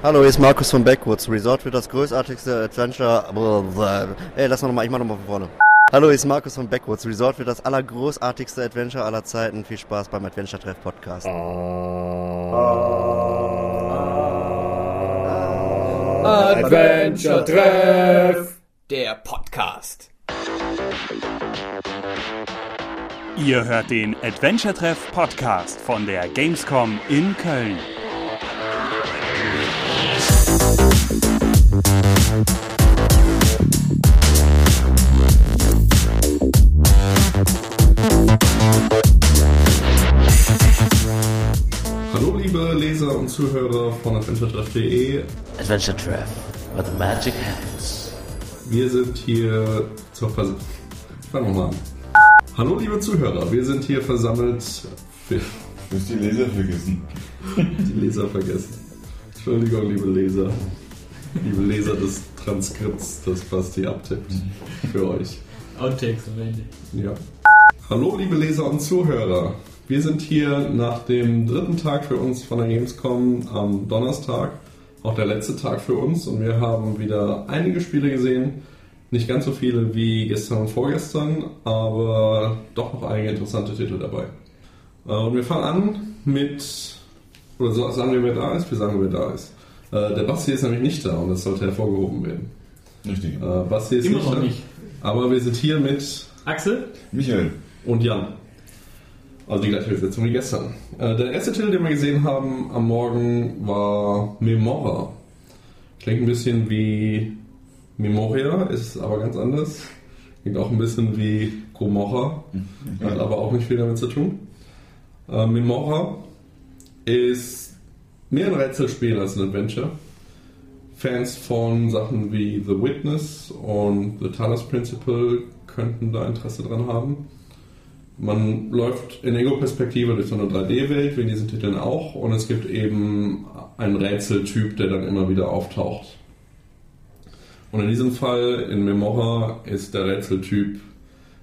Hallo, hier ist Markus von Backwoods. Resort wird das großartigste Adventure. Ey, lass mal nochmal, ich mach nochmal von vorne. Hallo, hier ist Markus von Backwoods. Resort wird das allergroßartigste Adventure aller Zeiten. Viel Spaß beim Adventure Treff Podcast. Adventure Treff, der Podcast. Ihr hört den Adventure Treff Podcast von der Gamescom in Köln. Zuhörer von AdventureTreff.de. Adventure Treff, where the magic happens. Wir sind hier zur Vers Fangen wir mal an. Hallo liebe Zuhörer, wir sind hier versammelt. Für Du hast die Leser vergessen. die Leser vergessen. Entschuldigung, liebe Leser. Liebe Leser des Transkripts, das Basti abtippt. Für euch. Outtakes am Ende. Ja. Hallo liebe Leser und Zuhörer. Wir sind hier nach dem dritten Tag für uns von der Gamescom am Donnerstag. Auch der letzte Tag für uns und wir haben wieder einige Spiele gesehen. Nicht ganz so viele wie gestern und vorgestern, aber doch noch einige interessante Titel dabei. Äh, Und wir fangen an mit, oder so- sagen wir, wer da ist? Wir sagen, wer da ist. Äh, Der Basti ist nämlich nicht da und das sollte hervorgehoben werden. Richtig. Äh, Basti ist Immer nicht noch da, nicht. aber wir sind hier mit Axel? Michael, und Jan. Also die gleiche Besetzung wie gestern. Äh, der erste Titel, den wir gesehen haben am Morgen, war Memora. Klingt ein bisschen wie Memoria, ist aber ganz anders. Klingt auch ein bisschen wie Gomorra, hat aber auch nicht viel damit zu tun. Äh, Memora ist mehr ein Rätselspiel als ein Adventure. Fans von Sachen wie The Witness und The Talos Principle könnten da Interesse dran haben. Man läuft in Ego-Perspektive durch so eine 3D-Welt, wie in diesen Titeln auch, und es gibt eben einen Rätseltyp, der dann immer wieder auftaucht. Und in diesem Fall, in Memora, ist der Rätseltyp,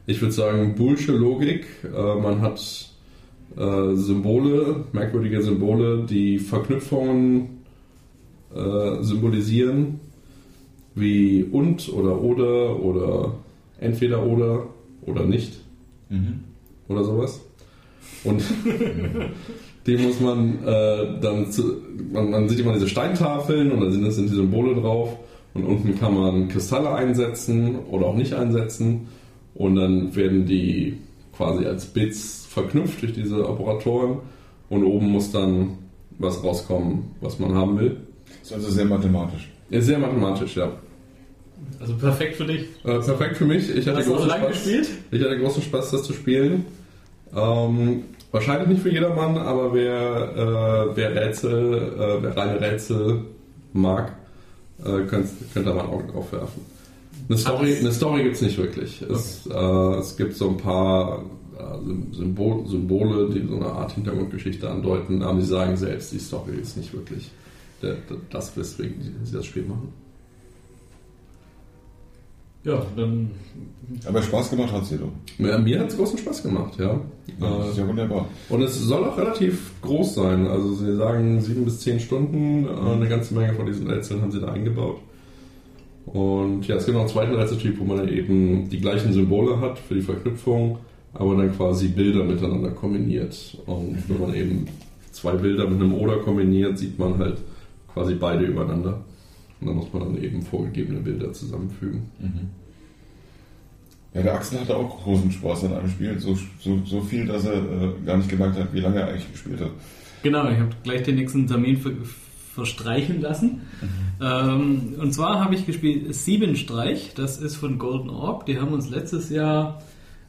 ich würde sagen, bullsche Logik. Äh, man hat äh, Symbole, merkwürdige Symbole, die Verknüpfungen äh, symbolisieren, wie und oder oder oder entweder oder oder nicht oder sowas. Und die muss man äh, dann, zu, man, man sieht immer diese Steintafeln und da sind, sind die Symbole drauf und unten kann man Kristalle einsetzen oder auch nicht einsetzen und dann werden die quasi als Bits verknüpft durch diese Operatoren und oben muss dann was rauskommen, was man haben will. ist also sehr mathematisch. Ist sehr mathematisch, ja. Also perfekt für dich. Äh, perfekt für mich. Ich hatte Hast du auch großen lange Spaß. gespielt? Ich hatte großen Spaß, das zu spielen. Ähm, wahrscheinlich nicht für jedermann, aber wer, äh, wer Rätsel, äh, wer reine Rätsel mag, äh, könnte könnt da mal ein Auge drauf werfen. Eine Story, eine Story gibt es nicht wirklich. Es, äh, es gibt so ein paar Symbol, Symbole, die so eine Art Hintergrundgeschichte andeuten, aber sie sagen selbst, die Story ist nicht wirklich der, der, das, weswegen sie das Spiel machen. Ja, dann Aber Spaß gemacht hat sie doch. Mir, mir hat es großen Spaß gemacht, ja. Ja, das ist Äh, ja wunderbar. Und es soll auch relativ groß sein. Also sie sagen sieben bis zehn Stunden. äh, Eine ganze Menge von diesen Rätseln haben sie da eingebaut. Und ja, es gibt noch einen zweiten Rätseltyp, wo man eben die gleichen Symbole hat für die Verknüpfung, aber dann quasi Bilder miteinander kombiniert. Und wenn man eben zwei Bilder mit einem Oder kombiniert, sieht man halt quasi beide übereinander. Und dann muss man dann eben vorgegebene Bilder zusammenfügen. Ja, der Axel hatte auch großen Spaß an einem Spiel. So, so, so viel, dass er äh, gar nicht gemerkt hat, wie lange er eigentlich gespielt hat. Genau, ich habe gleich den nächsten Termin ver verstreichen lassen. Ähm, und zwar habe ich gespielt Siebenstreich, das ist von Golden Orb. Die haben uns letztes Jahr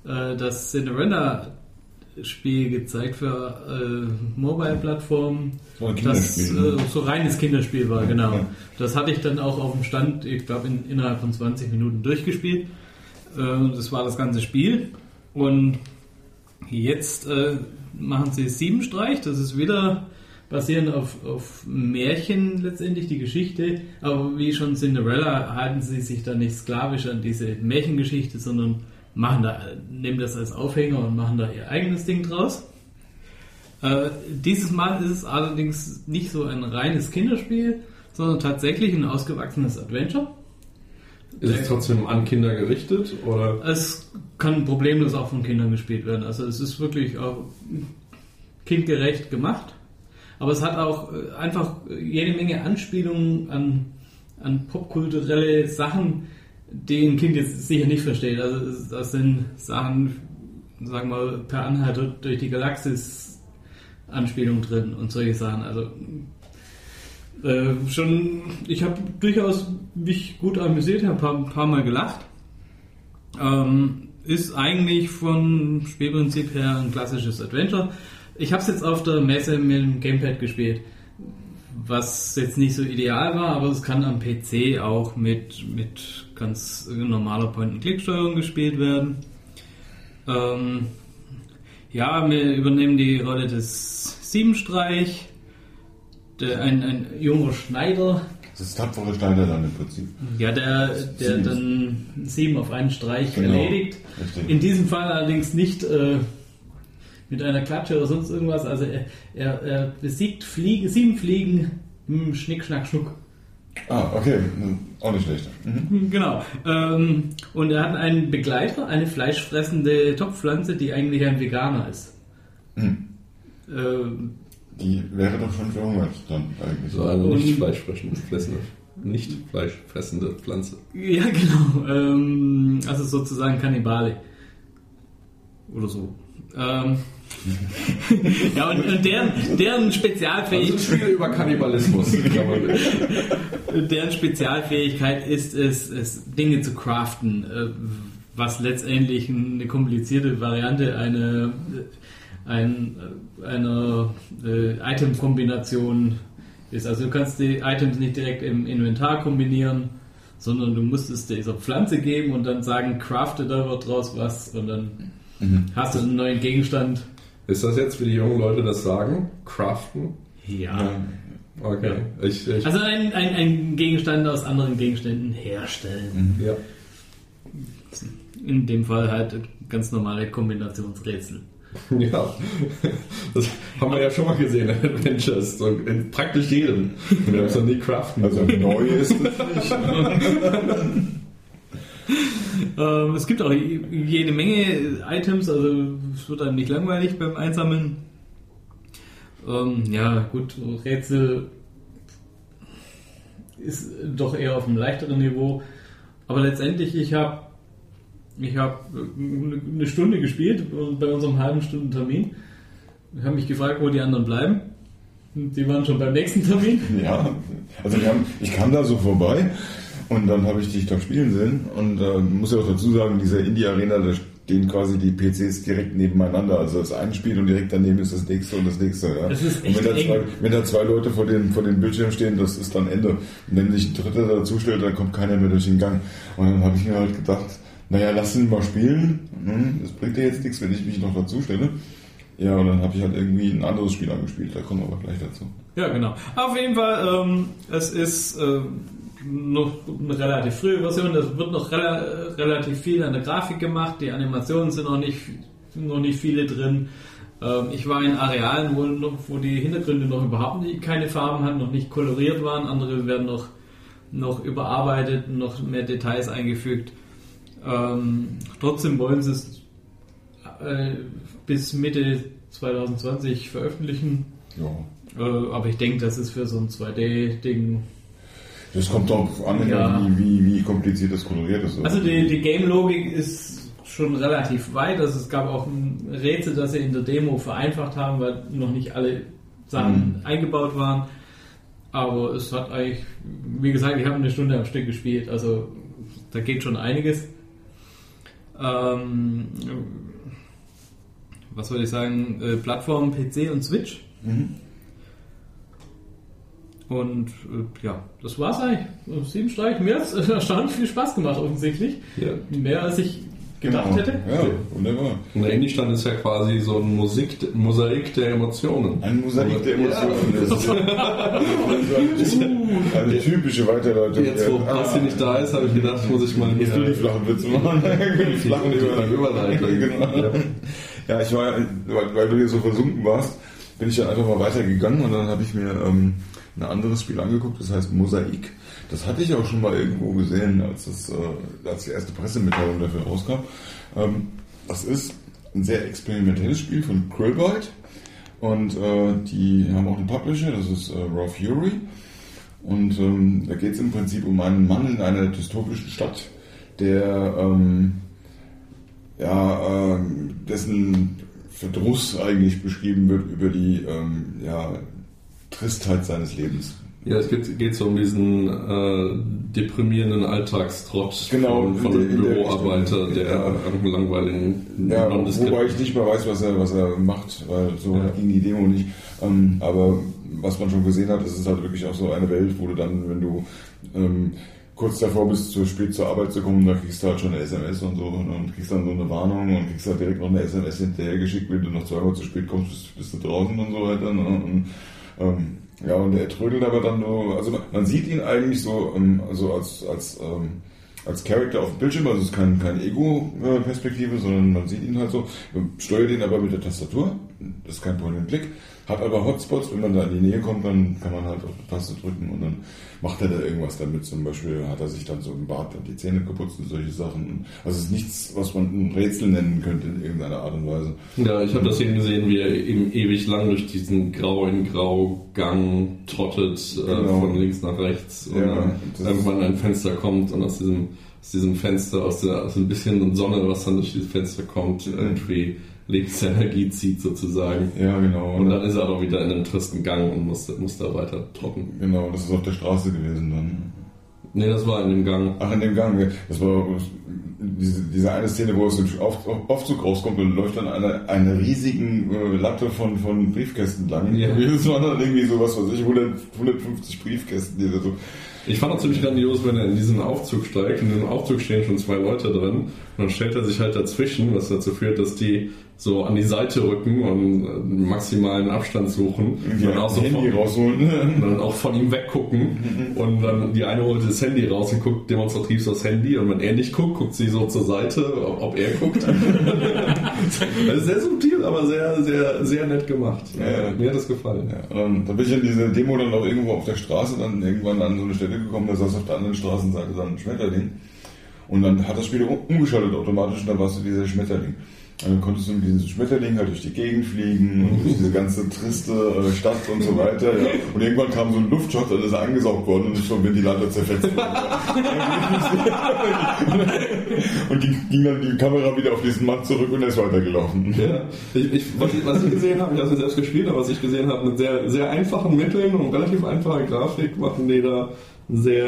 äh, das Cinderella-Spiel gezeigt für äh, Mobile-Plattformen. Das war ein Das äh, so reines Kinderspiel war, genau. Ja. Das hatte ich dann auch auf dem Stand, ich glaube, in, innerhalb von 20 Minuten durchgespielt. Äh, das war das ganze Spiel. Und jetzt äh, machen sie Siebenstreich. Das ist wieder basierend auf, auf Märchen letztendlich, die Geschichte. Aber wie schon Cinderella halten sie sich da nicht sklavisch an diese Märchengeschichte, sondern machen da, nehmen das als Aufhänger und machen da ihr eigenes Ding draus. Äh, dieses Mal ist es allerdings nicht so ein reines Kinderspiel, sondern tatsächlich ein ausgewachsenes Adventure. Ist es trotzdem an Kinder gerichtet? Oder? Es kann problemlos auch von Kindern gespielt werden. Also es ist wirklich auch kindgerecht gemacht. Aber es hat auch äh, einfach jede Menge Anspielungen an, an popkulturelle Sachen, die ein Kind jetzt sicher nicht versteht. Also das sind Sachen, sagen wir mal, per Anhalter durch die Galaxis Anspielungen drin und solche Sachen. Also äh, schon, ich habe durchaus mich gut amüsiert, habe ein paar, paar Mal gelacht. Ähm, ist eigentlich vom Spielprinzip her ein klassisches Adventure. Ich habe es jetzt auf der Messe mit dem Gamepad gespielt, was jetzt nicht so ideal war, aber es kann am PC auch mit, mit ganz normaler Point-and-Click-Steuerung gespielt werden. Ähm, ja, wir übernehmen die Rolle des Siebenstreich, der, ein, ein junger Schneider, Das ist tapfere Schneider dann im Prinzip. ja, der, der Sieben. dann sieben auf einen Streich Genau. erledigt. Richtig. In diesem Fall allerdings nicht äh, mit einer Klatsche oder sonst irgendwas. Also er, er, er besiegt Fliegen, sieben Fliegen im Schnick, Schnack, Schnuck. Ah, okay. Hm, Auch nicht schlecht. Mhm. Genau. Ähm, und er hat einen Begleiter, eine fleischfressende Topfpflanze, die eigentlich ein Veganer ist. Hm. Ähm, Die wäre doch schon verhungert dann eigentlich. So eine nicht fleischfressende, nicht fleischfressende Pflanze. ja, genau. Ähm, also sozusagen Kannibale. Oder so. Ähm, ja, und, und deren, deren Spezialfähigkeit. Also über Kannibalismus. deren Spezialfähigkeit ist es, es Dinge zu craften, äh, was letztendlich eine komplizierte Variante eine, ein, äh, einer äh, Item-Kombination ist. Also du kannst die Items nicht direkt im Inventar kombinieren, sondern du musst es dieser Pflanze geben und dann sagen, crafte da wird draus was und dann hast du einen neuen Gegenstand. Ist das jetzt, wie die jungen Leute das sagen? Craften? Ja. Okay. Ich, ich, Also ein, ein, ein Gegenstand aus anderen Gegenständen herstellen. ja. In dem Fall halt ganz normale Kombinationsrätsel. ja. Das haben wir ja schon mal gesehen in Adventures. So in praktisch jedem. Wir haben es noch nie craften. Also neu ist es nicht. Ähm, es gibt auch je- jede Menge Items, also es wird einem nicht langweilig beim Einsammeln. Ähm, ja, gut, Rätsel ist doch eher auf einem leichteren Niveau. Aber letztendlich, ich habe ich hab eine Stunde gespielt bei unserem halben Stunden Termin. Ich habe mich gefragt, wo die anderen bleiben. Die waren schon beim nächsten Termin. Ja, also haben, ich kam da so vorbei und dann habe ich dich da spielen sehen und äh, muss ja auch dazu sagen, dieser Indie-Arena, da stehen quasi die PCs direkt nebeneinander. Also das eine Spiel und direkt daneben ist das nächste und das nächste. Ja. Das ist und echt wenn da, zwei, wenn da zwei Leute vor dem, vor dem Bildschirm stehen, das ist dann Ende. Und wenn sich ein Dritter dazu stellt, dann kommt keiner mehr durch den Gang. Und dann habe ich mir halt gedacht, naja, lass ihn mal spielen. Hm, Das bringt ja jetzt nichts, wenn ich mich noch dazu stelle. Ja, und dann habe ich halt irgendwie ein anderes Spiel angespielt. Da kommen wir aber gleich dazu. Ja, genau. Auf jeden Fall, ähm, es ist äh, noch eine relativ frühe Version. Es wird noch rela relativ viel an der Grafik gemacht. Die Animationen sind noch nicht, sind noch nicht viele drin. Ähm, ich war in Arealen, wo, noch, wo die Hintergründe noch überhaupt nicht, keine Farben hatten, noch nicht koloriert waren. Andere werden noch, noch überarbeitet, noch mehr Details eingefügt. Ähm, trotzdem wollen sie es äh, bis Mitte 2020 veröffentlichen. Ja. Äh, aber ich denke, das ist für so ein 2D-Ding. Das kommt darauf an, Ja. wie, wie, wie kompliziert das koloriert ist. Also die, die Game-Logik ist schon relativ weit. Also es gab auch ein Rätsel, das sie in der Demo vereinfacht haben, weil noch nicht alle Sachen eingebaut waren. Aber es hat eigentlich, wie gesagt, ich habe eine Stunde am Stück gespielt. Also da geht schon einiges. Ähm, was soll ich sagen? Äh, Plattform PC und Switch. Und äh, ja, das war's eigentlich. Sieben Streich. Mir hat es erstaunlich viel Spaß gemacht, offensichtlich. Ja. Mehr als ich gedacht hätte. Genau. Ja, wunderbar. Und der Indie-Stand ist ja quasi so ein Musik, Mosaik der Emotionen. Ein Mosaik der Emotionen. Das ist eine typische Weiterleitung. Jetzt, wo Ja. Basti nicht da ist, habe ich gedacht, muss ich mal hier Musst du die flachen Witze machen? die flachen Überleitung. Genau. Ja, ich war, weil, weil du hier so versunken warst, bin ich dann einfach mal weitergegangen und dann habe ich mir ähm, ein anderes Spiel angeguckt, das heißt Mosaik. Das hatte ich auch schon mal irgendwo gesehen, als, es, äh, als die erste Pressemitteilung dafür rauskam. Ähm, das ist ein sehr experimentelles Spiel von Krillbyte und äh, die haben auch einen Publisher, das ist äh, Raw Fury. Und ähm, da geht es im Prinzip um einen Mann in einer dystopischen Stadt, der ähm, ja, ähm, dessen Verdruss eigentlich beschrieben wird über die ähm, ja, Tristheit seines Lebens. Ja, es geht, geht so um diesen äh, deprimierenden Alltagstrott Genau, von, von in einem der- in der Büroarbeiter, Richtung. der Ja. langweiligen Ja, wobei ich nicht mehr weiß, was er, was er macht, weil so Ja. ging die Demo nicht. Ähm, aber was man schon gesehen hat, ist es halt wirklich auch so eine Welt, wo du dann, wenn du ähm, kurz davor bist, zu spät zur Arbeit zu kommen, da kriegst du halt schon eine SMS und so und kriegst dann so eine Warnung und kriegst halt direkt noch eine SMS hinterher geschickt, wenn du noch zweimal zu spät kommst, bist, bist du draußen und so weiter. Ne? Und, ähm, ja, und er trödelt aber dann so, also man, man sieht ihn eigentlich so, ähm, also als, als, ähm, als Charakter auf dem Bildschirm, also es ist kein, keine Ego-Perspektive, sondern man sieht ihn halt so, steuert ihn aber mit der Tastatur, das ist kein Point-and-Click, hat aber Hotspots, wenn man da in die Nähe kommt, dann kann man halt auf die Taste drücken und dann macht er da irgendwas damit. Zum Beispiel hat er sich dann so im Bad die Zähne geputzt und solche Sachen. Also es ist nichts, was man ein Rätsel nennen könnte in irgendeiner Art und Weise. Ja, ich habe das eben gesehen, wie er eben ewig lang durch diesen Grau in Grau Gang trottet, äh, Genau. von links nach rechts und Ja, dann irgendwann ein Fenster kommt und aus diesem, aus diesem Fenster, aus, der, aus ein bisschen Sonne, was dann durch dieses Fenster kommt, irgendwie Lebensenergie zieht sozusagen. Ja, genau. Und dann ist er aber wieder in einem tristen Gang und muss, muss da weiter trocken. genau, das ist auf der Straße gewesen dann. Nee, das war in dem Gang. Ach, in dem Gang. Das war diese, diese eine Szene, wo er aus dem Auf- Aufzug rauskommt und läuft dann eine, eine riesigen äh, Latte von, von Briefkästen lang. Ja. Das waren dann irgendwie so, was weiß ich, 100, 150 Briefkästen, die da so. Ich fand auch ziemlich grandios, wenn er in diesen Aufzug steigt. In dem Aufzug stehen schon zwei Leute drin. Und dann stellt er sich halt dazwischen, was dazu führt, dass die so an die Seite rücken und äh, maximalen Abstand suchen. Und dann auch, so Handy von, rausholen. und dann auch von ihm weggucken. Und dann die eine holt das Handy raus und guckt demonstrativ so das Handy. Und wenn er nicht guckt, guckt sie so zur Seite, ob er guckt. das ist sehr subtil, aber sehr, sehr, sehr nett gemacht. Ja. Mir hat das gefallen. Ja, dann, dann bin ich in diese Demo dann auch irgendwo auf der Straße dann irgendwann an so eine Stelle gekommen, da saß auf der anderen Straßenseite dann ein Schmetterling. Und dann hat das Spiel um- umgeschaltet automatisch und dann warst du dieser Schmetterling. Und dann konntest du mit diesem Schmetterling halt durch die Gegend fliegen und durch diese ganze triste äh, Stadt und so weiter. Ja. Und irgendwann kam so ein Luftschott, dann ist er angesaugt worden und ist vom Ventilator zerfetzt worden. und ging, ging dann die Kamera wieder auf diesen Mann zurück und er ist weitergelaufen. Ja, ich, ich, was, ich, was ich gesehen habe, ich habe es selbst gespielt, aber was ich gesehen habe, mit sehr, sehr einfachen Mitteln und relativ einfacher Grafik machen die da sehr,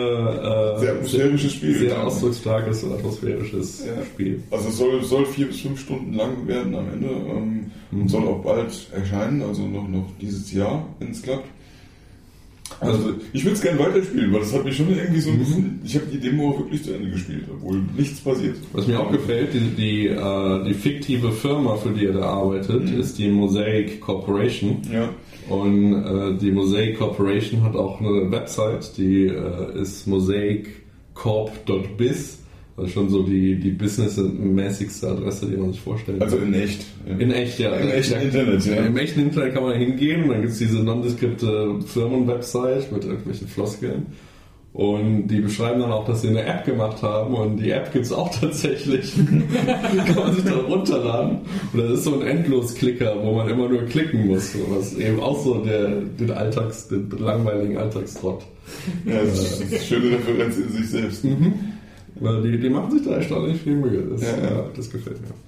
äh, Sehr atmosphärisches Spiel. sehr Ja. ausdrucksstarkes und atmosphärisches Ja. Spiel. Also es soll, soll vier bis fünf Stunden lang werden am Ende. Ähm, und Soll auch bald erscheinen, also noch, noch dieses Jahr, wenn es klappt. Also ich würde es gerne weiterspielen, weil das hat mich schon irgendwie so ein bisschen. Ich habe die Demo wirklich zu Ende gespielt, obwohl nichts passiert. Was mir auch gefällt, die, die, äh, die fiktive Firma, für die er da arbeitet, ist die Mosaic Corporation. Ja. Und äh, die Mosaic Corporation hat auch eine Website, die äh, ist mosaiccorp.biz. Das ist schon so die, die businessmäßigste Adresse, die man sich vorstellt. Also in echt. In echt, ja. Im echten Internet, ja. Im echten Internet kann man hingehen und dann gibt es diese nondeskripte Firmenwebsite mit irgendwelchen Floskeln. Und die beschreiben dann auch, dass sie eine App gemacht haben und die App gibt es auch tatsächlich. kann man sich dann runterladen. Und das ist so ein Endlosklicker, wo man immer nur klicken muss. Was eben auch so der, den Alltags, den langweiligen Alltagstrott. ja, das ist eine schöne Referenz in sich selbst. Weil Die, die machen sich da erstaunlich viel Mühe. Das, ja. ja, das gefällt mir.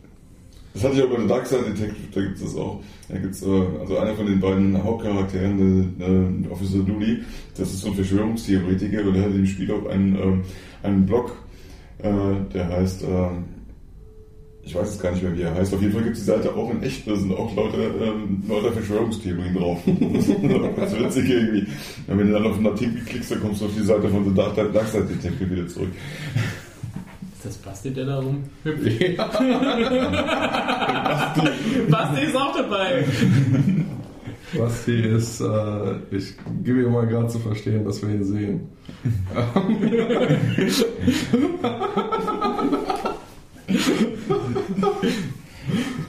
Das hatte ich auch bei der Dark Side Detective, da gibt es das auch. Da gibt's, äh, also einer von den beiden Hauptcharakteren, der, äh, Officer Dooley, das ist so ein Verschwörungstheoretiker und der hat im Spiel auch einen, ähm, einen Blog, äh, der heißt, ähm, ich weiß jetzt gar nicht mehr, wie er heißt. Auf jeden Fall gibt es die Seite auch in echt, da sind auch lauter, ähm, lauter Verschwörungstheorien drauf. Das ist witzig irgendwie. Wenn du dann auf einen Artikel klickst, dann kommst du auf die Seite von The Dark Side Detective wieder zurück. Ist das Basti, der da rumhüpft? Basti ist auch dabei. Basti ist, äh, ich gebe ihm mal gerade zu verstehen, dass wir ihn sehen.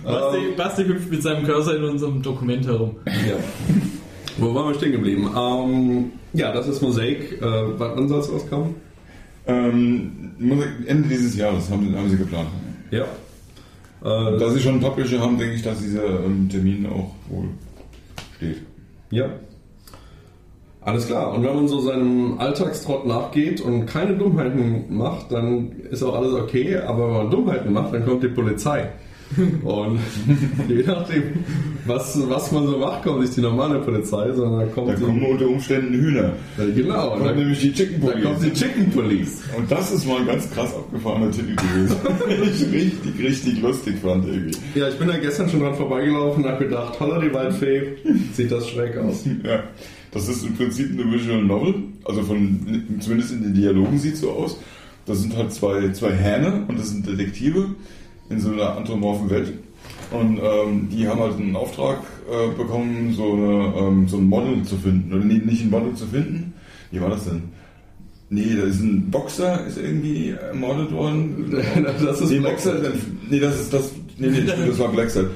Basti, Basti hüpft mit seinem Cursor in unserem Dokument herum. Ja. Wo waren wir stehen geblieben? Ähm, ja, das ist Mosaik. Äh, wann soll es rauskommen? Ähm, Ende dieses Jahres haben, haben sie geplant. Ja. Äh, Da sie schon einen Publisher haben, denke ich, dass dieser ähm, Termin auch wohl steht. Ja. Alles klar. Und wenn man so seinem Alltagstrott nachgeht und keine Dummheiten macht, dann ist auch alles okay. Aber wenn man Dummheiten macht, dann kommt die Polizei. Und je nachdem, was, was man so macht, kommt nicht die normale Polizei, sondern kommt Da die, kommen unter Umständen Hühner. Ja, genau. Da kommt dann, nämlich die Chicken dann kommt die Police. Chicken Police. Und das ist mal ein ganz krass abgefahrener Titel gewesen. Ich richtig, richtig lustig fand irgendwie. Ja, ich bin da gestern schon dran vorbeigelaufen und habe gedacht, holla die Waldfee, sieht das schräg aus. Ja, das ist im Prinzip eine Visual Novel, also von, zumindest in den Dialogen sieht es so aus. Das sind halt zwei, zwei Hähne und das sind Detektive in so einer anthropomorphen Welt. Und ähm, die haben halt einen Auftrag äh, bekommen, so, eine, ähm, so ein Model zu finden. Oder nee, nicht ein Model zu finden. Wie war das denn? Nee, da ist ein Boxer, ist irgendwie ermordet worden. Das ist nee, Blackset. Boxer, nee, das ist das. Nee, nee, das war Blackset.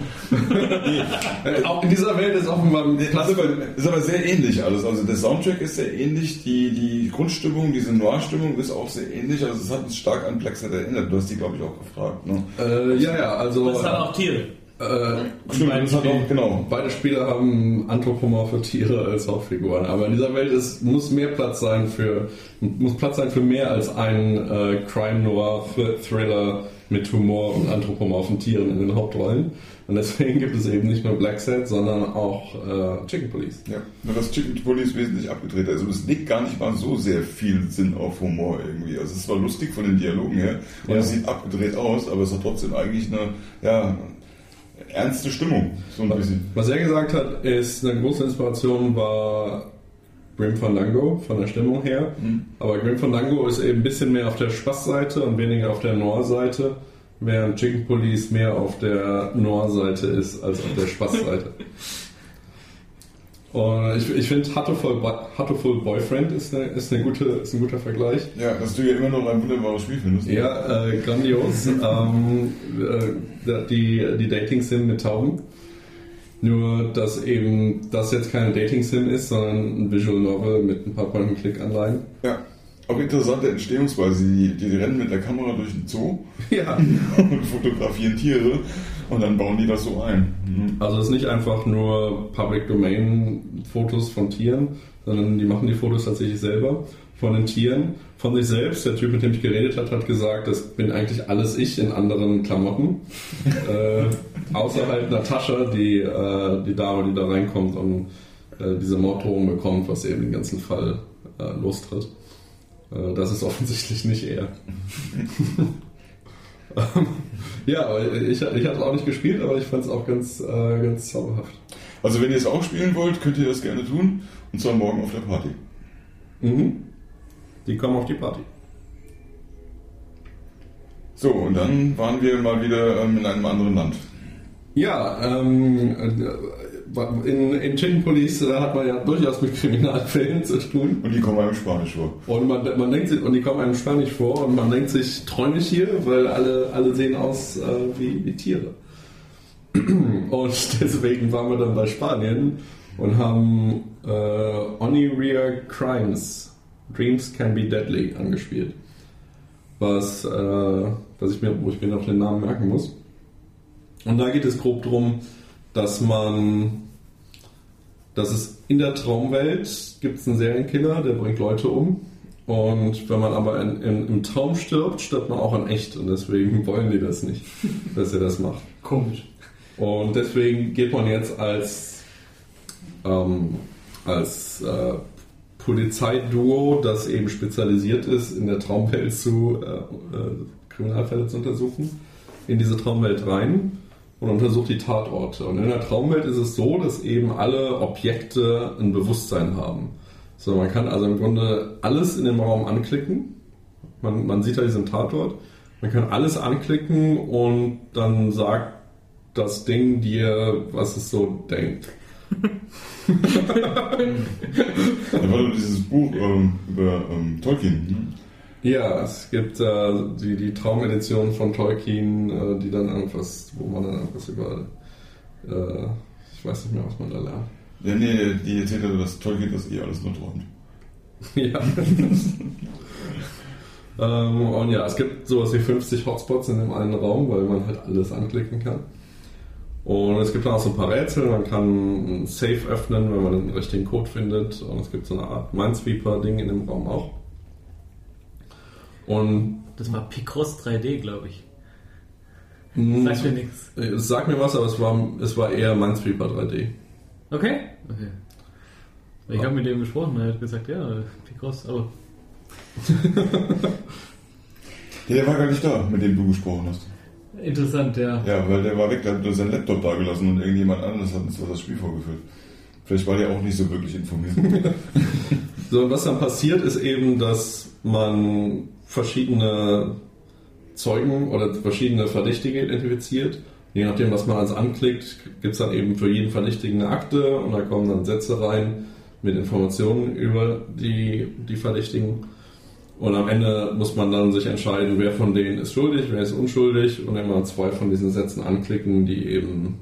Äh, Auch in dieser Welt ist offenbar Das ist aber, ist aber sehr ähnlich alles. Also der Soundtrack ist sehr ähnlich, die, die Grundstimmung, diese Noir-Stimmung ist auch sehr ähnlich. Also es hat uns stark an Black Set erinnert. Du hast die, glaube ich, auch gefragt. Ne? Äh, ja, ja, also. Das hat auch Tiere. Äh, Stimmt, beide, das hat auch, genau. beide Spieler haben anthropomorphe Tiere als Hauptfiguren, aber in dieser Welt ist, muss mehr Platz sein für muss Platz sein für mehr als einen äh, Crime Noir Thriller mit Humor und anthropomorphen Tieren in den Hauptrollen. Und deswegen gibt es eben nicht nur Black Set, sondern auch äh, Chicken Police. Ja, nur das Chicken Police wesentlich abgedreht. Also es legt gar nicht mal so sehr viel Sinn auf Humor irgendwie. Also es war lustig von den Dialogen her und Ja. es sieht abgedreht aus, aber es hat trotzdem eigentlich eine ja, ernste Stimmung. So ein bisschen. Was er gesagt hat, ist eine große Inspiration war Grim Fandango von der Stimmung her. Aber Grim Fandango ist eben ein bisschen mehr auf der Spaßseite und weniger auf der Noir-Seite, während Chicken Police mehr auf der Noir-Seite ist als auf der Spaßseite. und ich, ich finde Hatoful Boyfriend ist, eine, ist, eine gute, ist ein guter Vergleich. Ja, dass du ja immer noch ein wunderbares Spiel findest. Ja, äh, grandios. ähm, äh, die, die Dating-Sim mit Tauben. Nur, dass eben das jetzt keine Dating-Sim ist, sondern ein Visual Novel mit ein paar Point-and-Click-Anleihen. Ja. Auch interessante Entstehungsweise. Die, die rennen mit der Kamera durch den Zoo Ja. und fotografieren Tiere und dann bauen die das so ein. Mhm. Also es ist nicht einfach nur Public Domain Fotos von Tieren, sondern die machen die Fotos tatsächlich selber von den Tieren, von sich selbst. Der Typ, mit dem ich geredet habe, hat gesagt, das bin eigentlich alles ich in anderen Klamotten. äh, außer halt Natascha, die, äh, die Dame, die da reinkommt und äh, diese Morddrohung bekommt, was eben den ganzen Fall äh, lostritt. Äh, das ist offensichtlich nicht er. Ja, ich, ich hatte es auch nicht gespielt, aber ich fand es auch ganz, äh, ganz zauberhaft. Also wenn ihr es auch spielen wollt, könnt ihr das gerne tun. Und zwar morgen auf der Party. Mhm. Die kommen auf die Party. So, und dann waren wir mal wieder ähm, in einem anderen Land. Ja, ähm, äh, in, in Chicken Police äh, hat man ja durchaus mit Kriminalfällen zu tun. Und die kommen einem Spanisch vor. Und man, man denkt sich, und die kommen einem Spanisch vor und man denkt sich, träume ich hier, weil alle, alle sehen aus äh, wie, wie Tiere. Und deswegen waren wir dann bei Spanien und haben äh, Oniria Crimes, Dreams Can Be Deadly angespielt. Was, äh, was ich mir, wo ich mir noch den Namen merken muss. Und da geht es grob darum, dass man, dass es in der Traumwelt gibt es einen Serienkiller, der bringt Leute um. Und wenn man aber in, in, im Traum stirbt, stirbt man auch in echt. Und deswegen wollen die das nicht, dass er das macht. Komisch. Und deswegen geht man jetzt als, ähm, als äh, Polizeiduo, das eben spezialisiert ist, in der Traumwelt zu äh, äh, Kriminalfälle zu untersuchen, in diese Traumwelt rein und untersucht die Tatorte. Und in der Traumwelt ist es so, dass eben alle Objekte ein Bewusstsein haben. So, man kann also im Grunde alles in dem Raum anklicken. Man, man sieht da diesen Tatort. Man kann alles anklicken und dann sagt das Ding dir, was es so denkt. Da war doch dieses Buch ähm, über ähm, Tolkien. ne? Ja, es gibt äh, die, die Traumedition von Tolkien, äh, die dann irgendwas, wo man dann irgendwas über, äh, ich weiß nicht mehr, was man da lernt. Ja, nee, die erzählt hat, dass Tolkien das eh alles nur träumt. Ja. ähm, und ja, es gibt sowas wie 50 Hotspots in dem einen Raum, weil man halt alles anklicken kann. Und es gibt dann auch so ein paar Rätsel, man kann ein Safe öffnen, wenn man den richtigen Code findet. Und es gibt so eine Art Minesweeper-Ding in dem Raum auch. Und Das war Picross 3D, glaube ich. mh, Sagt mir nichts. es sagt mir was, aber es war, es war eher Minesweeper 3D. Okay? Okay. Ich habe mit dem gesprochen, er hat gesagt, ja, Picross, aber Ja, der war gar nicht da, mit dem du gesprochen hast. Interessant, ja. Ja, weil der war weg, der hat seinen Laptop da gelassen und irgendjemand anderes hat uns das Spiel vorgeführt. Vielleicht war der auch nicht so wirklich informiert. So, und was dann passiert, ist eben, dass man verschiedene Zeugen oder verschiedene Verdächtige identifiziert. Je nachdem, was man als anklickt, gibt es dann eben für jeden Verdächtigen eine Akte und da kommen dann Sätze rein mit Informationen über die, die Verdächtigen. Und am Ende muss man dann sich entscheiden, wer von denen ist schuldig, wer ist unschuldig und immer zwei von diesen Sätzen anklicken, die eben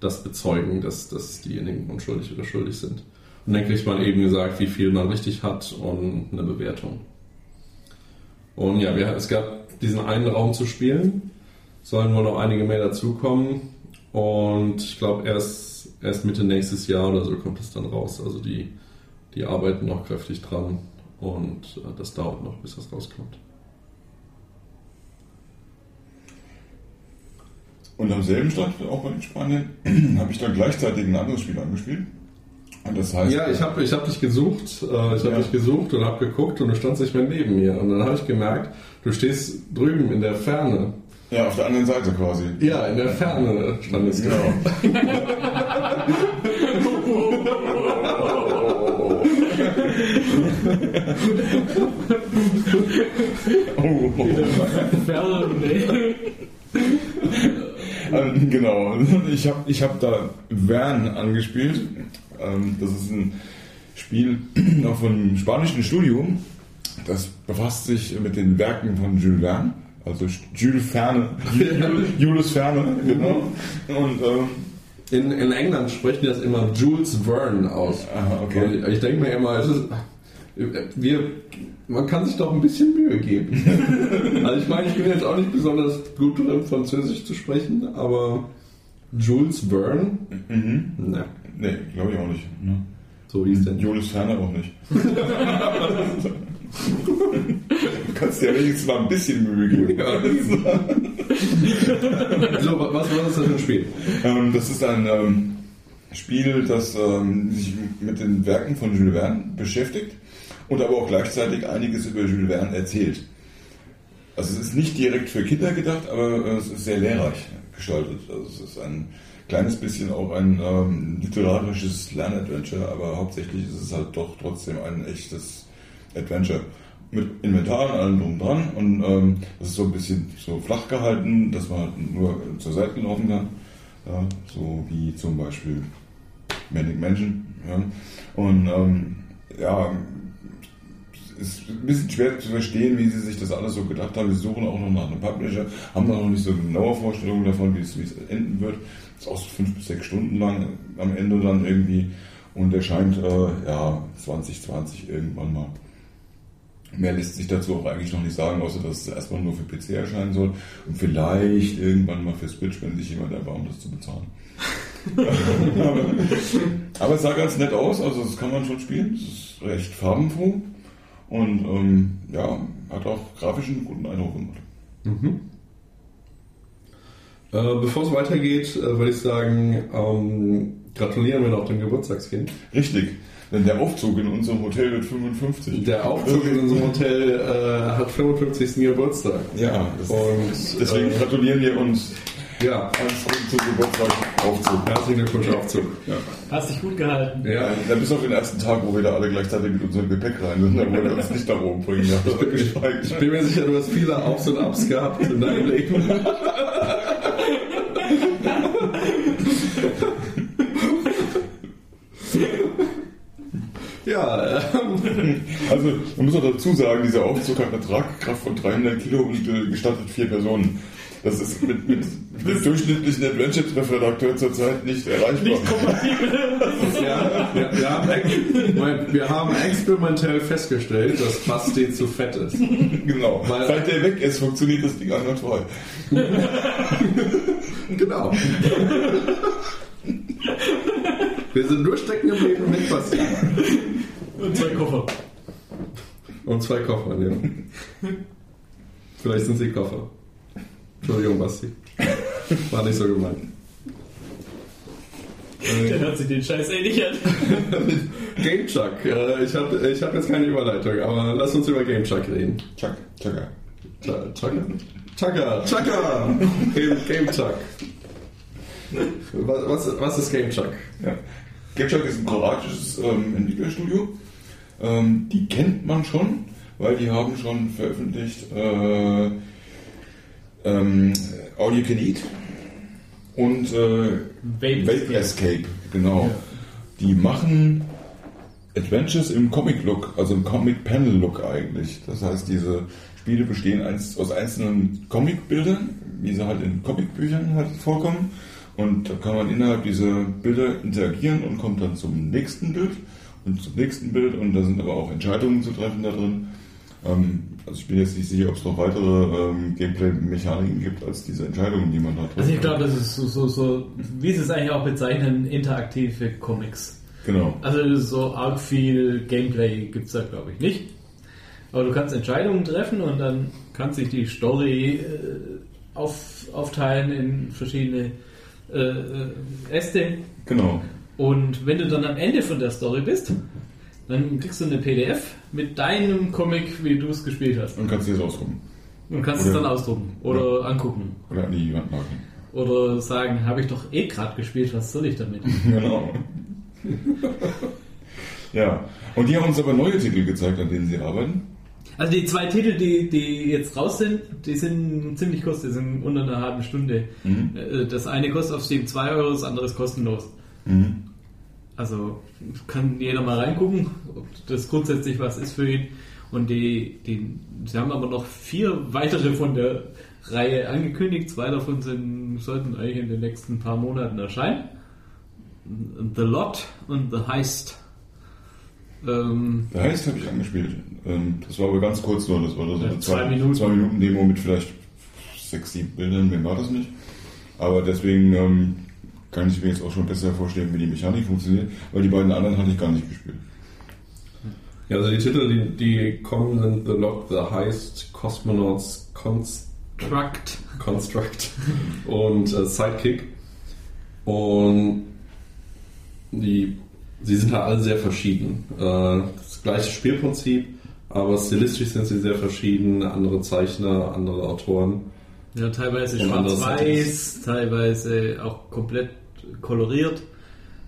das bezeugen, dass, dass diejenigen unschuldig oder schuldig sind. Und dann kriegt man eben gesagt, wie viel man richtig hat und eine Bewertung. Und ja, wir, es gab diesen einen Raum zu spielen, sollen wohl noch einige mehr dazukommen und ich glaube erst, erst Mitte nächstes Jahr oder so kommt es dann raus. Also die, die arbeiten noch kräftig dran und äh, das dauert noch, bis das rauskommt. Und am selben Stand, auch bei den Spaniern, habe ich dann gleichzeitig ein anderes Spiel angespielt. Und das heißt, Ja, ich habe ich hab dich gesucht, äh, ich habe Ja. dich gesucht und habe geguckt und du standst nicht mehr neben mir. Und dann habe ich gemerkt, du stehst drüben in der Ferne. ja, auf der anderen Seite quasi. Ja, in der Ferne standest du. Genau. oh, oh. Ähm, Genau, ich habe ich hab da Vern angespielt. Ähm, Das ist ein Spiel auch von einem spanischen Studio. Das befasst sich mit den Werken von Jules Verne, also Jules Verne, Julius Verne, genau. Und ähm, In, in England sprechen die das immer Jules Verne aus. Aha, okay. Und ich denke mir immer, es ist, wir, man kann sich doch ein bisschen Mühe geben. also ich meine, ich bin jetzt auch nicht besonders gut drin, Französisch zu sprechen, aber Jules Verne? mhm. Ne, nee, glaube ich auch nicht. Ne? so hieß der. Julius Verne auch nicht. du kannst dir wenigstens mal ein bisschen Mühe geben. So, wa- was war das für ein Spiel? Ähm, das ist ein ähm, Spiel, das ähm, sich mit den Werken von Jules Verne beschäftigt und aber auch gleichzeitig einiges über Jules Verne erzählt. Also es ist nicht direkt für Kinder gedacht, aber äh, es ist sehr lehrreich gestaltet. Also es ist ein kleines bisschen auch ein ähm, literarisches Lernadventure, aber hauptsächlich ist es halt doch trotzdem ein echtes Adventure. Mit Inventar und allem drum dran und ähm, das ist so ein bisschen so flach gehalten, dass man halt nur zur Seite laufen kann. Ja, so wie zum Beispiel Manic Mansion. Ja. Und ähm, ja, es ist ein bisschen schwer zu verstehen, wie sie sich das alles so gedacht haben. Wir suchen auch noch nach einem Publisher, haben da noch nicht so eine genaue Vorstellung davon, wie es, wie es enden wird. Es ist auch so fünf bis sechs Stunden lang am Ende dann irgendwie und erscheint äh, ja 2020 irgendwann mal. Mehr lässt sich dazu auch eigentlich noch nicht sagen, außer dass es erstmal nur für PC erscheinen soll und vielleicht irgendwann mal für Switch, wenn sich jemand erbarmt, das zu bezahlen. aber, es sah ganz nett aus, also das kann man schon spielen. Es ist recht farbenfroh und ähm, ja, hat auch grafisch einen guten Eindruck gemacht. Äh, bevor es weitergeht, äh, würde ich sagen, ähm, gratulieren wir noch dem Geburtstagskind. Richtig, denn der Aufzug in unserem Hotel wird 55. Der Aufzug in unserem Hotel äh, hat 55. Geburtstag. Ja, das Und deswegen äh, gratulieren wir uns ja, zum Geburtstagsaufzug. herzlichen Glückwunsch Aufzug. Hast dich gut gehalten. Ja, Ja, bis auf den ersten Tag, wo wir da alle gleichzeitig mit unserem Gepäck rein sind, da wollen wir uns nicht nach oben bringen. Ja, ich, gestreikt. ich bin mir sicher, du hast viele Aufs und Abs gehabt in deinem Leben. Also, man muss auch dazu sagen, dieser Aufzug hat eine Tragkraft von 300 Kilo und äh, gestattet vier Personen. Das ist mit, mit, mit dem durchschnittlichen Adventure-Redakteur zurzeit nicht erreichbar. Nicht kompatibel. Ja, wir, wir, haben, wir haben experimentell festgestellt, dass Basti zu fett ist. genau. Weil- Seit der weg ist, funktioniert das Ding einwandfrei. Genau. Wir sind nur stecken geblieben mit Basti. Und zwei Koffer. Und zwei Koffer, ja. Vielleicht sind sie Koffer. Entschuldigung, Basti. War nicht so gemeint. Der hört sich den Scheiß eh nicht an. Game Chuck. Äh, ich habe ich hab jetzt keine Überleitung, aber lass uns über Game Chuck reden. Chuck, Chucker. Ch- Chucker? Chucker, Chucker! Game, Game Chuck. Was, was, was ist Game Chuck? Ja. GameShark ist ein kroatisches ähm, Entwicklerstudio. Ähm, die kennt man schon, weil die haben schon veröffentlicht äh, ähm, All You Can Eat und äh, Vape Vape Escape, genau. Die machen Adventures im Comic-Look, also im Comic-Panel-Look eigentlich. Das heißt, diese Spiele bestehen aus einzelnen Comic-Bildern, wie sie halt in Comic-Büchern halt vorkommen. Und da kann man innerhalb dieser Bilder interagieren und kommt dann zum nächsten Bild und zum nächsten Bild. Und da sind aber auch Entscheidungen zu treffen da drin. Ähm, also ich bin jetzt nicht sicher, ob es noch weitere ähm, Gameplay-Mechaniken gibt als diese Entscheidungen, die man da trifft. Also ich glaube, das ist so, so, so, wie sie es eigentlich auch bezeichnen, interaktive Comics. Genau. Also so arg viel Gameplay gibt es da, glaube ich, nicht. Aber du kannst Entscheidungen treffen und dann kann sich die Story äh, auf, aufteilen in verschiedene äh, äh, Äste. Genau. Und wenn du dann am Ende von der Story bist, dann kriegst du eine PDF mit deinem Comic, wie du es gespielt hast. Und kannst dir das ausdrucken. Und kannst es Oder- dann ausdrucken oder angucken. Oder an die Wand marken. Oder sagen, habe ich doch eh gerade gespielt, was soll ich damit? Genau. ja. Und die haben uns aber neue Titel gezeigt, an denen sie arbeiten. Also die zwei Titel, die, die jetzt raus sind, die sind ziemlich kurz, die sind unter einer halben Stunde. Äh, Das eine kostet auf Steam 2 Euro, das andere ist kostenlos. Also kann jeder mal reingucken, ob das grundsätzlich was ist für ihn. Und die, die, sie haben aber noch vier weitere von der Reihe angekündigt. Zwei davon sind, sollten eigentlich in den nächsten paar Monaten erscheinen. The Lot und The Heist. Ähm, Der heißt habe ich angespielt. Ähm, Das war aber ganz kurz nur. Das war so eine zwei zwei, Minuten. zwei Minuten Demo mit vielleicht sechs, sieben Bildern. Mehr war das nicht. Aber deswegen ähm, kann ich mir jetzt auch schon besser vorstellen, wie die Mechanik funktioniert, weil die beiden anderen hatte ich gar nicht gespielt. Ja, also die Titel, die, die kommen, sind The Lock, The Heist, Cosmonauts, Const Trucked. Construct und äh, Sidekick. Und die, sie sind halt alle sehr verschieden. Äh, das gleiche Spielprinzip, aber stilistisch sind sie sehr verschieden. Andere Zeichner, andere Autoren. Ja, teilweise schwarz-weiß, teilweise auch komplett koloriert.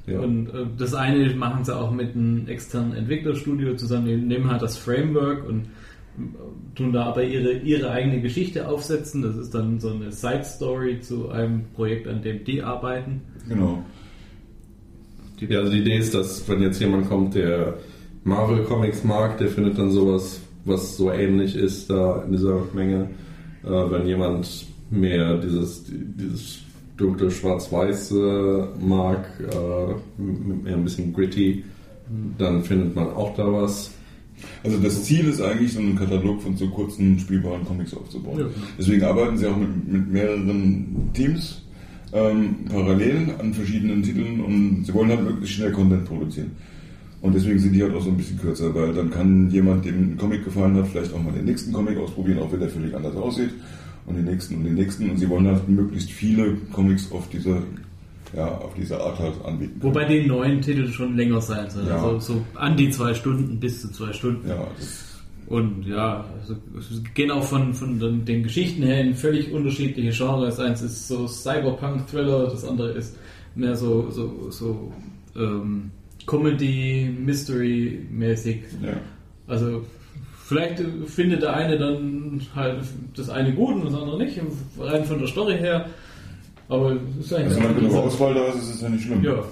Ja. Und äh, das eine machen sie auch mit einem externen Entwicklerstudio zusammen. Die nehmen halt das Framework und äh, tun da aber ihre, ihre eigene Geschichte aufsetzen. Das ist dann so eine Side-Story zu einem Projekt, an dem die arbeiten. Genau. Ja, also die Idee ist, dass wenn jetzt jemand kommt, der Marvel Comics mag, der findet dann sowas, was so ähnlich ist da in dieser Menge. Äh, wenn jemand mehr dieses, dieses dunkle Schwarz-Weiß äh, mag, äh, mehr ein bisschen gritty, dann findet man auch da was. Also das Ziel ist eigentlich, so einen Katalog von so kurzen spielbaren Comics aufzubauen. Ja. Deswegen arbeiten sie auch mit, mit mehreren Teams ähm, parallel an verschiedenen Titeln und sie wollen halt möglichst schnell Content produzieren. Und deswegen sind die halt auch so ein bisschen kürzer, weil dann kann jemand, dem ein Comic gefallen hat, vielleicht auch mal den nächsten Comic ausprobieren, auch wenn der völlig anders aussieht. Und den nächsten und den nächsten. Und sie wollen halt möglichst viele Comics auf diese, ja, auf diese Art halt anbieten. Wobei die neuen Titel schon länger sein sollen. Ja. Also so an die zwei Stunden bis zu zwei Stunden. Ja, Und ja, also, es gehen auch von, von den, den Geschichten her in völlig unterschiedliche Genres. Eins ist so Cyberpunk-Thriller, das andere ist mehr so, so, so ähm, Comedy, Mystery-mäßig. ja. Also vielleicht äh, findet der eine dann halt das eine gut und das andere nicht, rein von der Story her. Aber es ist eigentlich Also wenn genug. Auswahl da ist, ist es ja nicht schlimm. Ja.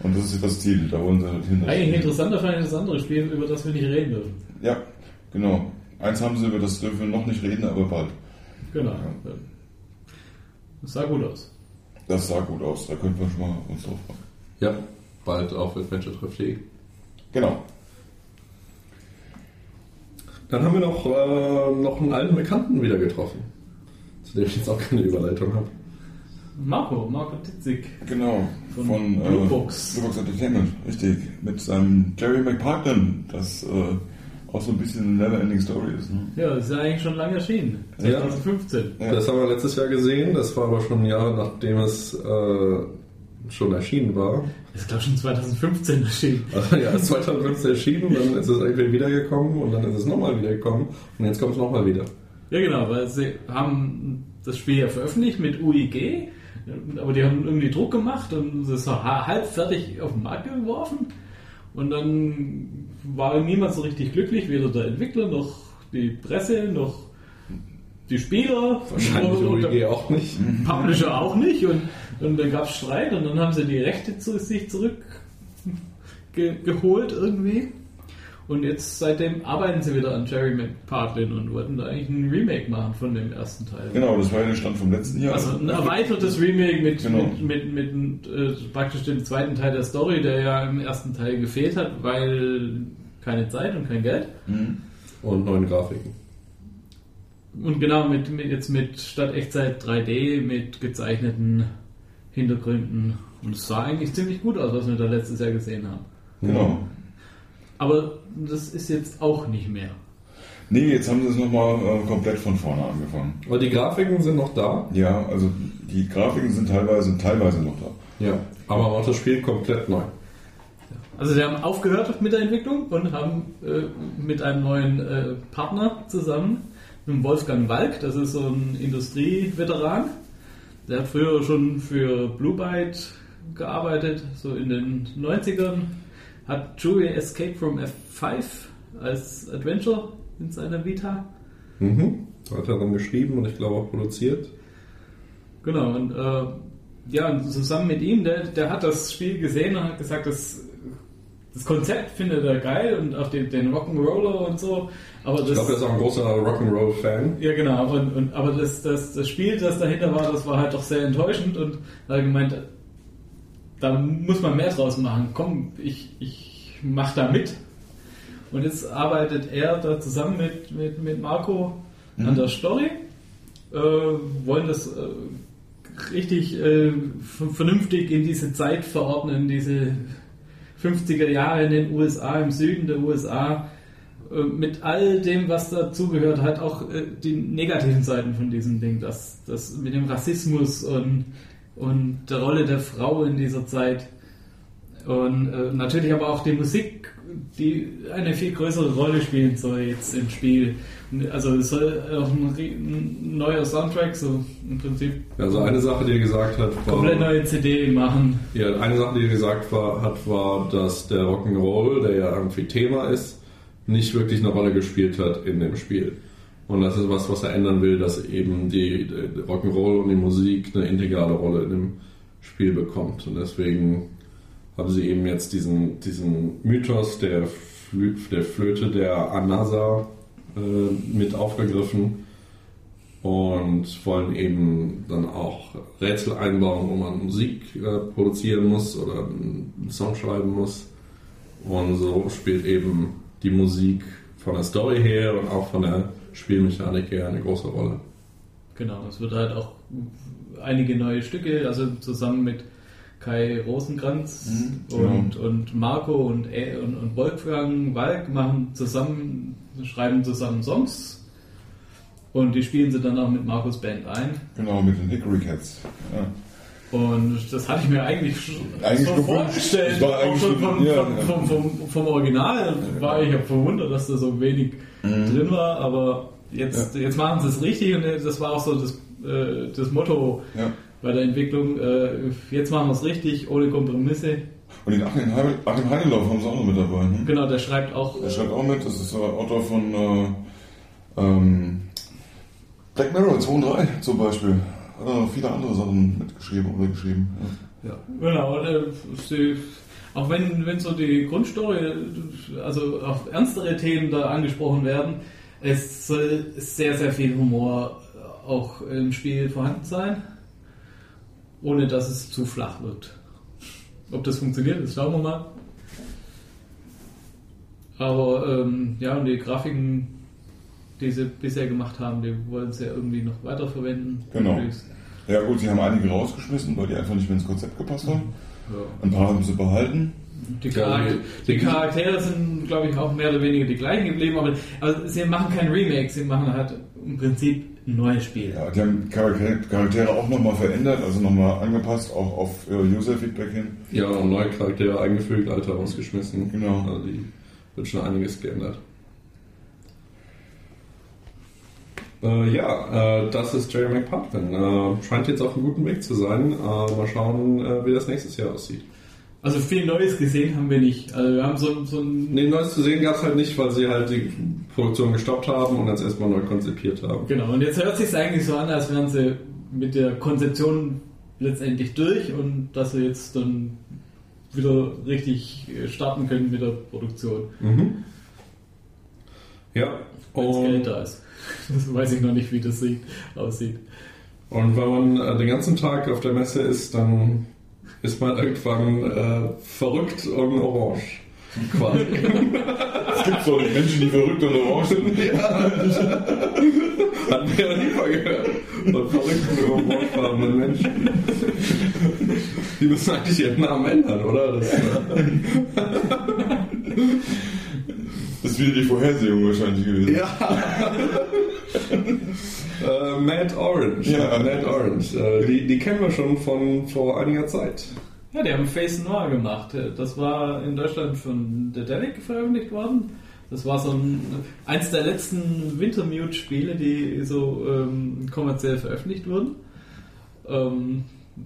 Und das ist das Ziel, da wollen sie halt hin. Eigentlich interessanter fand ich das andere Spiel, über das wir nicht reden dürfen. Ja, genau. Eins haben sie, über das dürfen wir noch nicht reden, aber bald. Genau. Das sah gut aus. Das sah gut aus, da könnten wir schon mal uns drauf freuen. Ja, bald auf adventuretreff.de. Genau. Dann haben wir noch, äh, noch einen alten Bekannten wieder getroffen, zu dem ich jetzt auch keine Überleitung habe. Marco, Marco Titzig. Genau. Von Von, äh, Bluebox. Bluebox Entertainment, richtig. Mit seinem Jerry McPartlin, das äh, auch so ein bisschen eine Neverending Story ist. Ne? Ja, ist ja eigentlich schon lange erschienen. Ja. 2015. Ja. Das haben wir letztes Jahr gesehen, das war aber schon ein Jahr, nachdem es äh, schon erschienen war. Ist, glaube ich, schon 2015 erschienen. Also ja, ist 2015 erschienen, dann ist es irgendwie wiedergekommen und dann ist es nochmal wiedergekommen und jetzt kommt es nochmal wieder. Ja, genau, weil sie haben das Spiel ja veröffentlicht mit UIG, aber die haben irgendwie Druck gemacht und es war ha- halb fertig auf den Markt geworfen. Und dann war niemand so richtig glücklich, weder der Entwickler noch die Presse noch die Spieler. Wahrscheinlich und, und OEG auch nicht. Publisher auch nicht. Und, und dann gab es Streit und dann haben sie die Rechte zu sich zurück ge geholt irgendwie. Und jetzt seitdem arbeiten sie wieder an Jerry McPartlin und wollten da eigentlich ein Remake machen von dem ersten Teil. Genau, das war ja der Stand vom letzten Jahr. Also ein erweitertes Remake mit, Genau. mit, mit, mit äh, praktisch dem zweiten Teil der Story, der ja im ersten Teil gefehlt hat, weil keine Zeit und kein Geld. Mhm. Und neuen Grafiken. Und genau, mit, mit jetzt mit statt Echtzeit 3D, mit gezeichneten Hintergründen. Und es sah eigentlich ziemlich gut aus, was wir da letztes Jahr gesehen haben. Genau. Aber das ist jetzt auch nicht mehr. Nee, jetzt haben sie es nochmal äh, komplett von vorne angefangen. Aber die Grafiken sind noch da. Ja, also die Grafiken sind teilweise, teilweise noch da. Ja. Aber auch das Spiel komplett neu. Also sie haben aufgehört mit der Entwicklung und haben äh, mit einem neuen äh, Partner zusammen, mit Wolfgang Walk, das ist so ein Industrieveteran. Der hat früher schon für Blue Byte gearbeitet, so in den 90ern. Hat Julia Escape from F5 als Adventure in seiner Vita. Mhm. Hat er dann geschrieben und ich glaube auch produziert. Genau, und äh, ja, und zusammen mit ihm, der, der hat das Spiel gesehen und hat gesagt, das, das Konzept findet er geil und auch den, den Rock'n'Roller und so. Aber das, Ich glaube, er ist auch ein großer Rock'n'Roll-Fan. ja, genau. Und, und, aber das, das, das Spiel, das dahinter war, das war halt doch sehr enttäuschend und er hat gemeint, da muss man mehr draus machen. Komm, ich, ich mach da mit. Und jetzt arbeitet er da zusammen mit, mit, mit Marco an der Story. Äh, wollen das äh, richtig äh, vernünftig in diese Zeit verordnen, diese 50er Jahre in den USA, im Süden der USA äh, mit all dem, was dazugehört, halt auch äh, die negativen Seiten von diesem Ding, das, das mit dem Rassismus und, und der Rolle der Frau in dieser Zeit. Und äh, natürlich aber auch die Musik, die eine viel größere Rolle spielen soll jetzt im Spiel. Also es soll auch ein, ein neuer Soundtrack, so im Prinzip Also eine Sache, die er gesagt hat, komplett war, neue CD machen. ja, eine Sache, die er gesagt war, hat, war, dass der Rock'n'Roll, der ja irgendwie Thema ist, nicht wirklich eine Rolle gespielt hat in dem Spiel. Und das ist was, was er ändern will, dass eben die, die Rock'n'Roll und die Musik eine integrale Rolle in dem Spiel bekommt. Und deswegen haben sie eben jetzt diesen, diesen Mythos der, Flö der Flöte der Anasa äh, mit aufgegriffen und wollen eben dann auch Rätsel einbauen, wo man Musik äh, produzieren muss oder einen Song schreiben muss. Und so spielt eben die Musik von der Story her und auch von der Spielmechanik her eine große Rolle. Genau, es wird halt auch einige neue Stücke, also zusammen mit Kai Rosenkranz Mhm, und, und Marco und, E- und, und Wolfgang Walk machen zusammen, schreiben zusammen Songs und die spielen sie dann auch mit Markus Band ein. Genau, mit den Hickory Cats. Ja. Und das hatte ich mir eigentlich schon Eigentlich so vorgestellt. Auch schon vom, ja, vom, ja. vom, vom, Original war ich ja verwundert, dass da so wenig drin war, aber jetzt, jetzt machen sie es richtig und das war auch so das, äh, das Motto Ja. Bei der Entwicklung. Äh, jetzt machen wir es richtig, ohne Kompromisse. Und den Achim, Heim- Achim Heineloff haben sie auch noch mit dabei. Ne? Genau, der schreibt auch. Er schreibt auch mit, das ist der Autor von äh, ähm, Black Mirror 2 und 3 zum Beispiel. Hat er noch viele andere Sachen mitgeschrieben oder geschrieben. Ja. Ja, genau. und, äh, sie, auch wenn, wenn so die Grundstory, also auch ernstere Themen da angesprochen werden, es soll sehr, sehr viel Humor auch im Spiel vorhanden sein. Ohne dass es zu flach wird. Ob das funktioniert, das schauen wir mal. Aber ähm, ja, und die Grafiken, die sie bisher gemacht haben, die wollen sie ja irgendwie noch weiterverwenden. Genau. Möglichst. Ja gut, sie haben einige rausgeschmissen, weil die einfach nicht mehr ins Konzept gepasst haben. Ja. Ein paar haben sie behalten. Die, Ja, Charakter die- die Charaktere sind, glaube ich, auch mehr oder weniger die gleichen geblieben, aber, aber sie machen kein Remake, sie machen halt im Prinzip neues Spiel. Ja, die haben Charaktere auch nochmal verändert, also nochmal angepasst, auch auf äh, User-Feedback hin. Ja, und neue Charaktere eingefügt, alte rausgeschmissen. Genau. Also die wird schon einiges geändert. Äh, ja, äh, das ist Jerry McPartlin. Äh, scheint jetzt auf einem guten Weg zu sein. Äh, mal schauen, äh, wie das nächstes Jahr aussieht. Also viel Neues gesehen haben wir nicht. Also wir haben so, so ein Nee, Neues zu sehen gab es halt nicht, weil sie halt die Produktion gestoppt haben und jetzt erstmal neu konzipiert haben. Genau, und jetzt hört sich eigentlich so an, als wären sie mit der Konzeption letztendlich durch und dass sie jetzt dann wieder richtig äh, starten können mit der Produktion, Mhm. Ja, wenn das Geld da ist. Das weiß ich noch nicht, wie das sieht, aussieht. und wenn man äh, den ganzen Tag auf der Messe ist, dann ist man irgendwann äh, verrückt und orange. Quasi. Es gibt nicht Menschen, die verrückt und orange sind. Hatten wir noch nie mal gehört. Von verrückten, orangefarbenen Menschen. Die müssen eigentlich ihren Namen ändern, oder? Das, äh, Das ist wieder die Vorhersehung wahrscheinlich gewesen. Äh, Mad Orange. Ja. Mad Orange. Äh, die, die kennen wir schon von vor einiger Zeit. Ja, die haben Face Noir gemacht. Das war in Deutschland von Dedelic veröffentlicht worden. Das war so ein, eins der letzten Wintermute-Spiele, die so ähm, kommerziell veröffentlicht wurden. Ähm,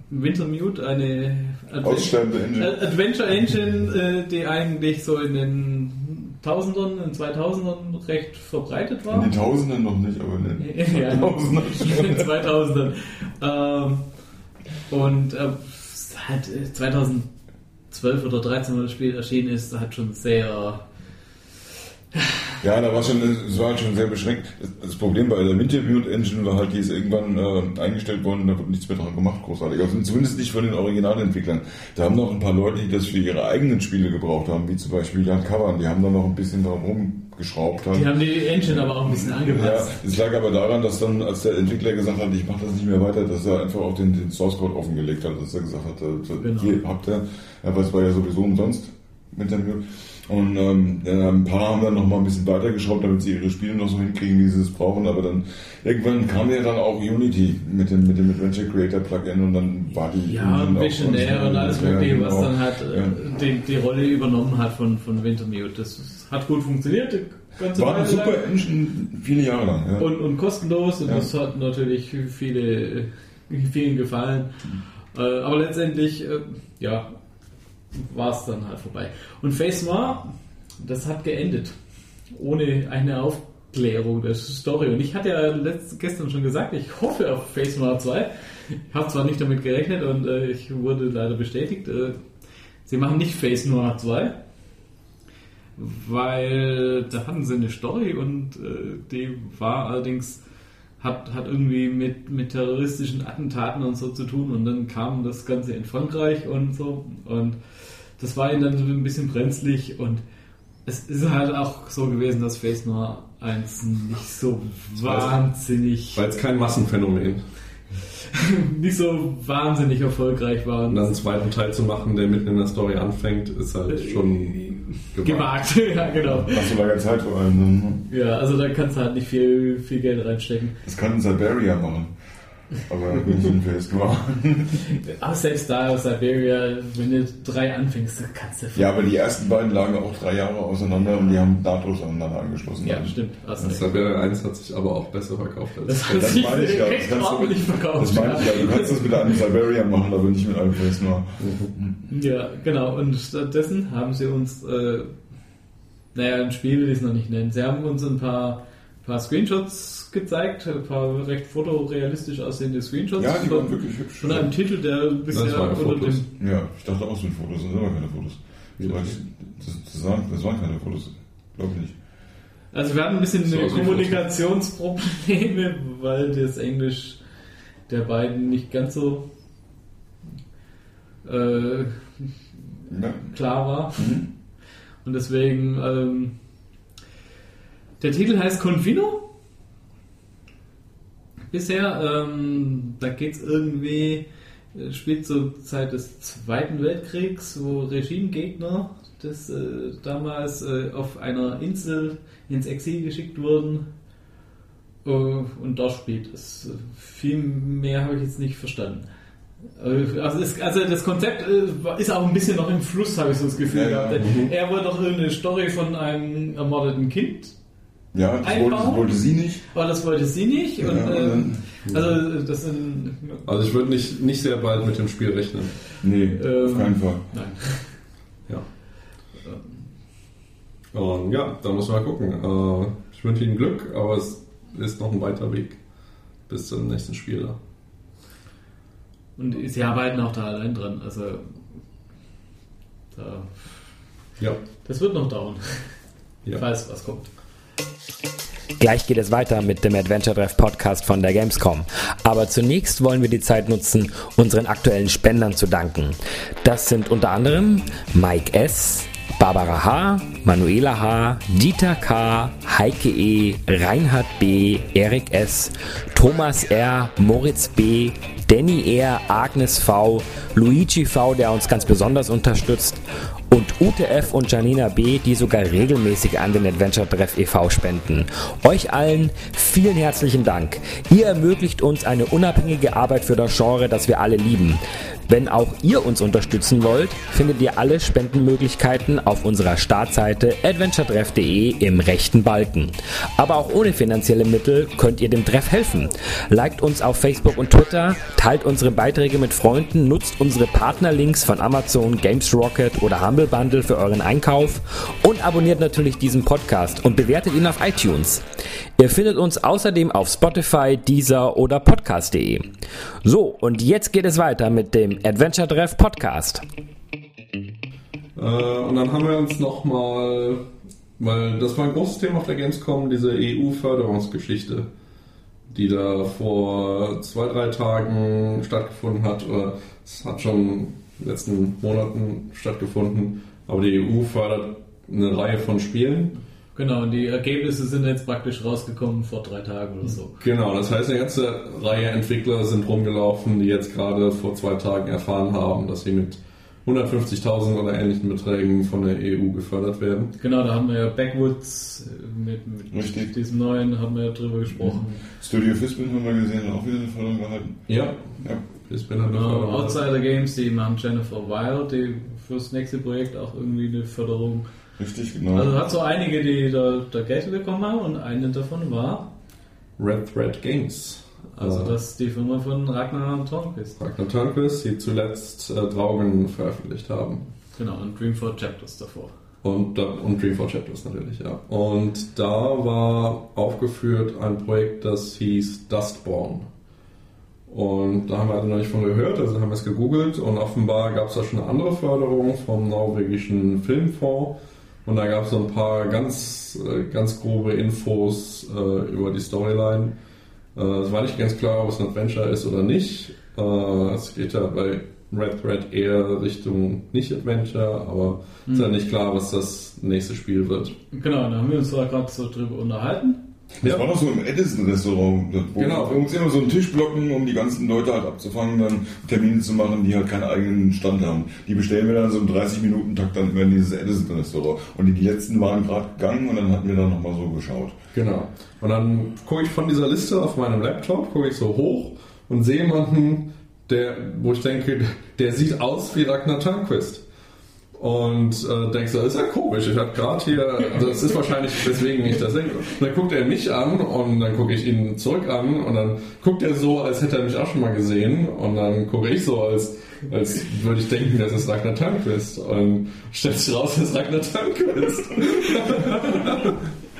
Wintermute, eine Aussterbende Engine. Ad- Adventure Engine, äh, die eigentlich so in den Tausendern, in 2000ern recht verbreitet war. In den Tausenden noch nicht, aber in den Ja, Tausenden in den schon. 2000ern. Ähm, und äh, halt äh, 2012 oder 13, wo das Spiel erschienen ist, hat schon sehr. Ja, da war schon, es war schon sehr beschränkt. Das- Problem bei der Wintermute Engine war halt, die ist irgendwann äh, eingestellt worden, da wird nichts mehr dran gemacht, großartig. Also zumindest nicht von den Originalentwicklern. Da haben noch ein paar Leute, die das für ihre eigenen Spiele gebraucht haben, wie zum Beispiel Jan Kavan, die haben da noch ein bisschen dran rumgeschraubt. Halt. Die haben die Engine aber auch ein bisschen Ja, angepasst. es lag aber daran, dass dann, als der Entwickler gesagt hat, ich mache das nicht mehr weiter, dass er einfach auch den, den Source Code offengelegt hat, dass er gesagt hat, äh, Genau. hier habt ihr, ja, weil es war ja sowieso umsonst mit dem Mute. Und ähm, ein paar haben dann noch mal ein bisschen weitergeschraubt, damit sie ihre Spiele noch so hinkriegen, wie sie es brauchen. Aber dann irgendwann kam ja dann auch Unity mit dem, mit dem Adventure Creator Plugin und dann war die Ja, Visionär und alles Mögliche, was dann halt äh, Ja. die, die Rolle übernommen hat von, von Wintermute. Das hat gut funktioniert. War eine Weile lang. super Engine viele Jahre lang. Ja. und, und kostenlos und Ja. das hat natürlich viele, vielen gefallen. Äh, aber letztendlich, äh, ja, war es dann halt vorbei. Und Face Noir, das hat geendet. Ohne eine Aufklärung der Story. Und ich hatte ja letzt, gestern schon gesagt, ich hoffe auf Face Noir 2. Ich habe zwar nicht damit gerechnet und äh, ich wurde leider bestätigt. Äh, sie machen nicht Face Noir 2 weil da hatten sie eine Story und äh, die war allerdings hat, hat irgendwie mit, mit terroristischen Attentaten und so zu tun und dann kam das Ganze in Frankreich und so und das war ihnen dann so ein bisschen brenzlig und es ist halt auch so gewesen, dass Face Noir 1 nicht so wahnsinnig War jetzt kein Massenphänomen. nicht so wahnsinnig erfolgreich war Und dann einen zweiten Teil zu machen, der mitten in der Story anfängt, ist halt schon gewagt. gewagt, ja genau. Nach so langer Zeit vor allem. ne? Ja, also da kannst du halt nicht viel, viel Geld reinstecken. Das kann Siberia machen. Aber nicht in Face Noir. Aber selbst da, Siberia, wenn du drei anfängst, dann kannst du. Ja, aber die ersten beiden lagen auch drei Jahre auseinander und die haben nahtlos aneinander angeschlossen. Ja, stimmt. Das recht. Siberia 1 hat sich aber auch besser verkauft als Das das sich meine ich ja, das kannst du- ordentlich verkauft. Das meine ich ja, du kannst das mit einem Siberia machen, aber nicht mit einem Noir. Ja, genau. Und stattdessen haben sie uns, äh, naja, ein Spiel will ich es noch nicht nennen. Sie haben uns ein paar, paar Screenshots gezeigt, ein paar recht fotorealistisch aussehende Screenshots Ja, die waren von, wirklich hübsch. von einem Titel, der bisher Das waren unter Fotos. dem Ja, ich dachte auch, es sind Fotos, das sind aber keine Fotos. Das, das, waren, das waren keine Fotos, glaube ich nicht. Also wir hatten ein bisschen So Kommunikationsprobleme, weil das Englisch der beiden nicht ganz so äh, Ja. klar war. Mhm. Und deswegen, ähm, der Titel heißt Confino. Bisher, ähm, da geht es irgendwie, äh, spielt zur Zeit des Zweiten Weltkriegs, wo Regimegegner das, äh, damals äh, auf einer Insel ins Exil geschickt wurden. Äh, und dort spielt es. Viel mehr habe ich jetzt nicht verstanden. Äh, Also, es, also das Konzept äh, ist auch ein bisschen noch im Fluss, habe ich so das Gefühl Ja, ja. gehabt. Er wollte doch irgendeine Story von einem ermordeten Kind, Ja, das wollte, wollte sie nicht. aber das wollte sie nicht. Und, Ja, und ähm, also das sind Also ich würde nicht, nicht sehr bald mit dem Spiel rechnen. Nee, Ähm, auf keinen Fall. nein. Ja. Und ja, da muss man mal gucken. Äh, ich wünsche Ihnen Glück, aber es ist noch ein weiter Weg bis zum nächsten Spiel. da. Und sie arbeiten auch da allein dran. Also da, Ja. das wird noch dauern, Ja. falls was kommt. Gleich geht es weiter mit dem Adventure Treff Podcast von der Gamescom. Aber zunächst wollen wir die Zeit nutzen, unseren aktuellen Spendern zu danken. Das sind unter anderem Mike S., Barbara H., Manuela H., Dieter K., Heike E., Reinhard B., Erik S., Thomas R., Moritz B., Danny R., Agnes V., Luigi V., der uns ganz besonders unterstützt und UTF und Janina B., die sogar regelmäßig an den Adventure Treff e.V. spenden. Euch allen vielen herzlichen Dank. Ihr ermöglicht uns eine unabhängige Arbeit für das Genre, das wir alle lieben. Wenn auch ihr uns unterstützen wollt, findet ihr alle Spendenmöglichkeiten auf unserer Startseite adventuretreff.de im rechten Balken. Aber auch ohne finanzielle Mittel könnt ihr dem Treff helfen. Liked uns auf Facebook und Twitter, teilt unsere Beiträge mit Freunden, nutzt unsere Partnerlinks von Amazon, Games Rocket oder Humble Bundle für euren Einkauf und abonniert natürlich diesen Podcast und bewertet ihn auf iTunes. Ihr findet uns außerdem auf Spotify, Deezer oder Podcast.de. So, und jetzt geht es weiter mit dem Adventure Treff Podcast. Äh, und dann haben wir uns nochmal, weil das war ein großes Thema auf der Gamescom, diese EU-Förderungsgeschichte, die da vor zwei, drei Tagen stattgefunden hat, oder es hat schon in den letzten Monaten stattgefunden, aber die EU fördert eine Reihe von Spielen. Genau, und die Ergebnisse sind jetzt praktisch rausgekommen vor drei Tagen oder so. Genau, das heißt, eine ganze Reihe Entwickler sind rumgelaufen, die jetzt gerade vor zwei Tagen erfahren haben, dass sie mit 150.000 oder ähnlichen Beträgen von der EU gefördert werden. Genau, da haben wir ja Backwoods äh, mit, mit diesem neuen, haben wir ja drüber gesprochen. Studio Fispin haben wir gesehen, hat auch wieder eine Förderung gehalten. Ja, Ja. ich bin halt Genau, Outsider Games, die machen Jennifer Wild, die fürs nächste Projekt auch irgendwie eine Förderung. Richtig, genau. Also hat so einige, die da, da Geld bekommen haben und eine davon war, Red Thread Games. also Äh, das ist die Firma von Ragnar Tornquist. Ragnar Turnquist, die zuletzt äh, Draugen veröffentlicht haben. Genau, und Dreamfall Chapters davor. Und, da- und Dream for Chapters natürlich, ja. Und da war aufgeführt ein Projekt, das hieß Dustborn. Und da haben wir also noch nicht von gehört, also haben wir es gegoogelt und offenbar gab es da schon eine andere Förderung vom norwegischen Filmfonds. Und da gab es so ein paar ganz, äh, ganz grobe Infos äh, über die Storyline. Äh, es war nicht ganz klar, ob es ein Adventure ist oder nicht. Äh, es geht ja bei Red Thread eher Richtung nicht Adventure, aber es ist ja nicht klar, was das nächste Spiel wird. Genau, da haben wir uns da gerade so drüber unterhalten. Das war doch so im Edison-Restaurant, wo Genau. wir uns immer so einen Tisch blocken, um die ganzen Leute halt abzufangen, dann Termine zu machen, die halt keinen eigenen Stand haben. Die bestellen wir dann so im 30-Minuten-Takt dann immer in dieses Edison-Restaurant. Und die letzten waren gerade gegangen und dann hatten wir dann nochmal so geschaut. Genau. Und dann gucke ich von dieser Liste auf meinem Laptop, gucke ich so hoch und sehe jemanden, der, wo ich denke, der sieht aus wie Ragnar Turnquist. Und äh, denkst du, das ist ja komisch. Ich habe gerade hier, das ist wahrscheinlich deswegen nicht das denke. Dann guckt er mich an und dann gucke ich ihn zurück an und dann guckt er so, als hätte er mich auch schon mal gesehen. Und dann gucke ich so, als, als würde ich denken, das ist Ragnar Turnquist. Und stellt sich raus, das ist Ragnar Turnquist.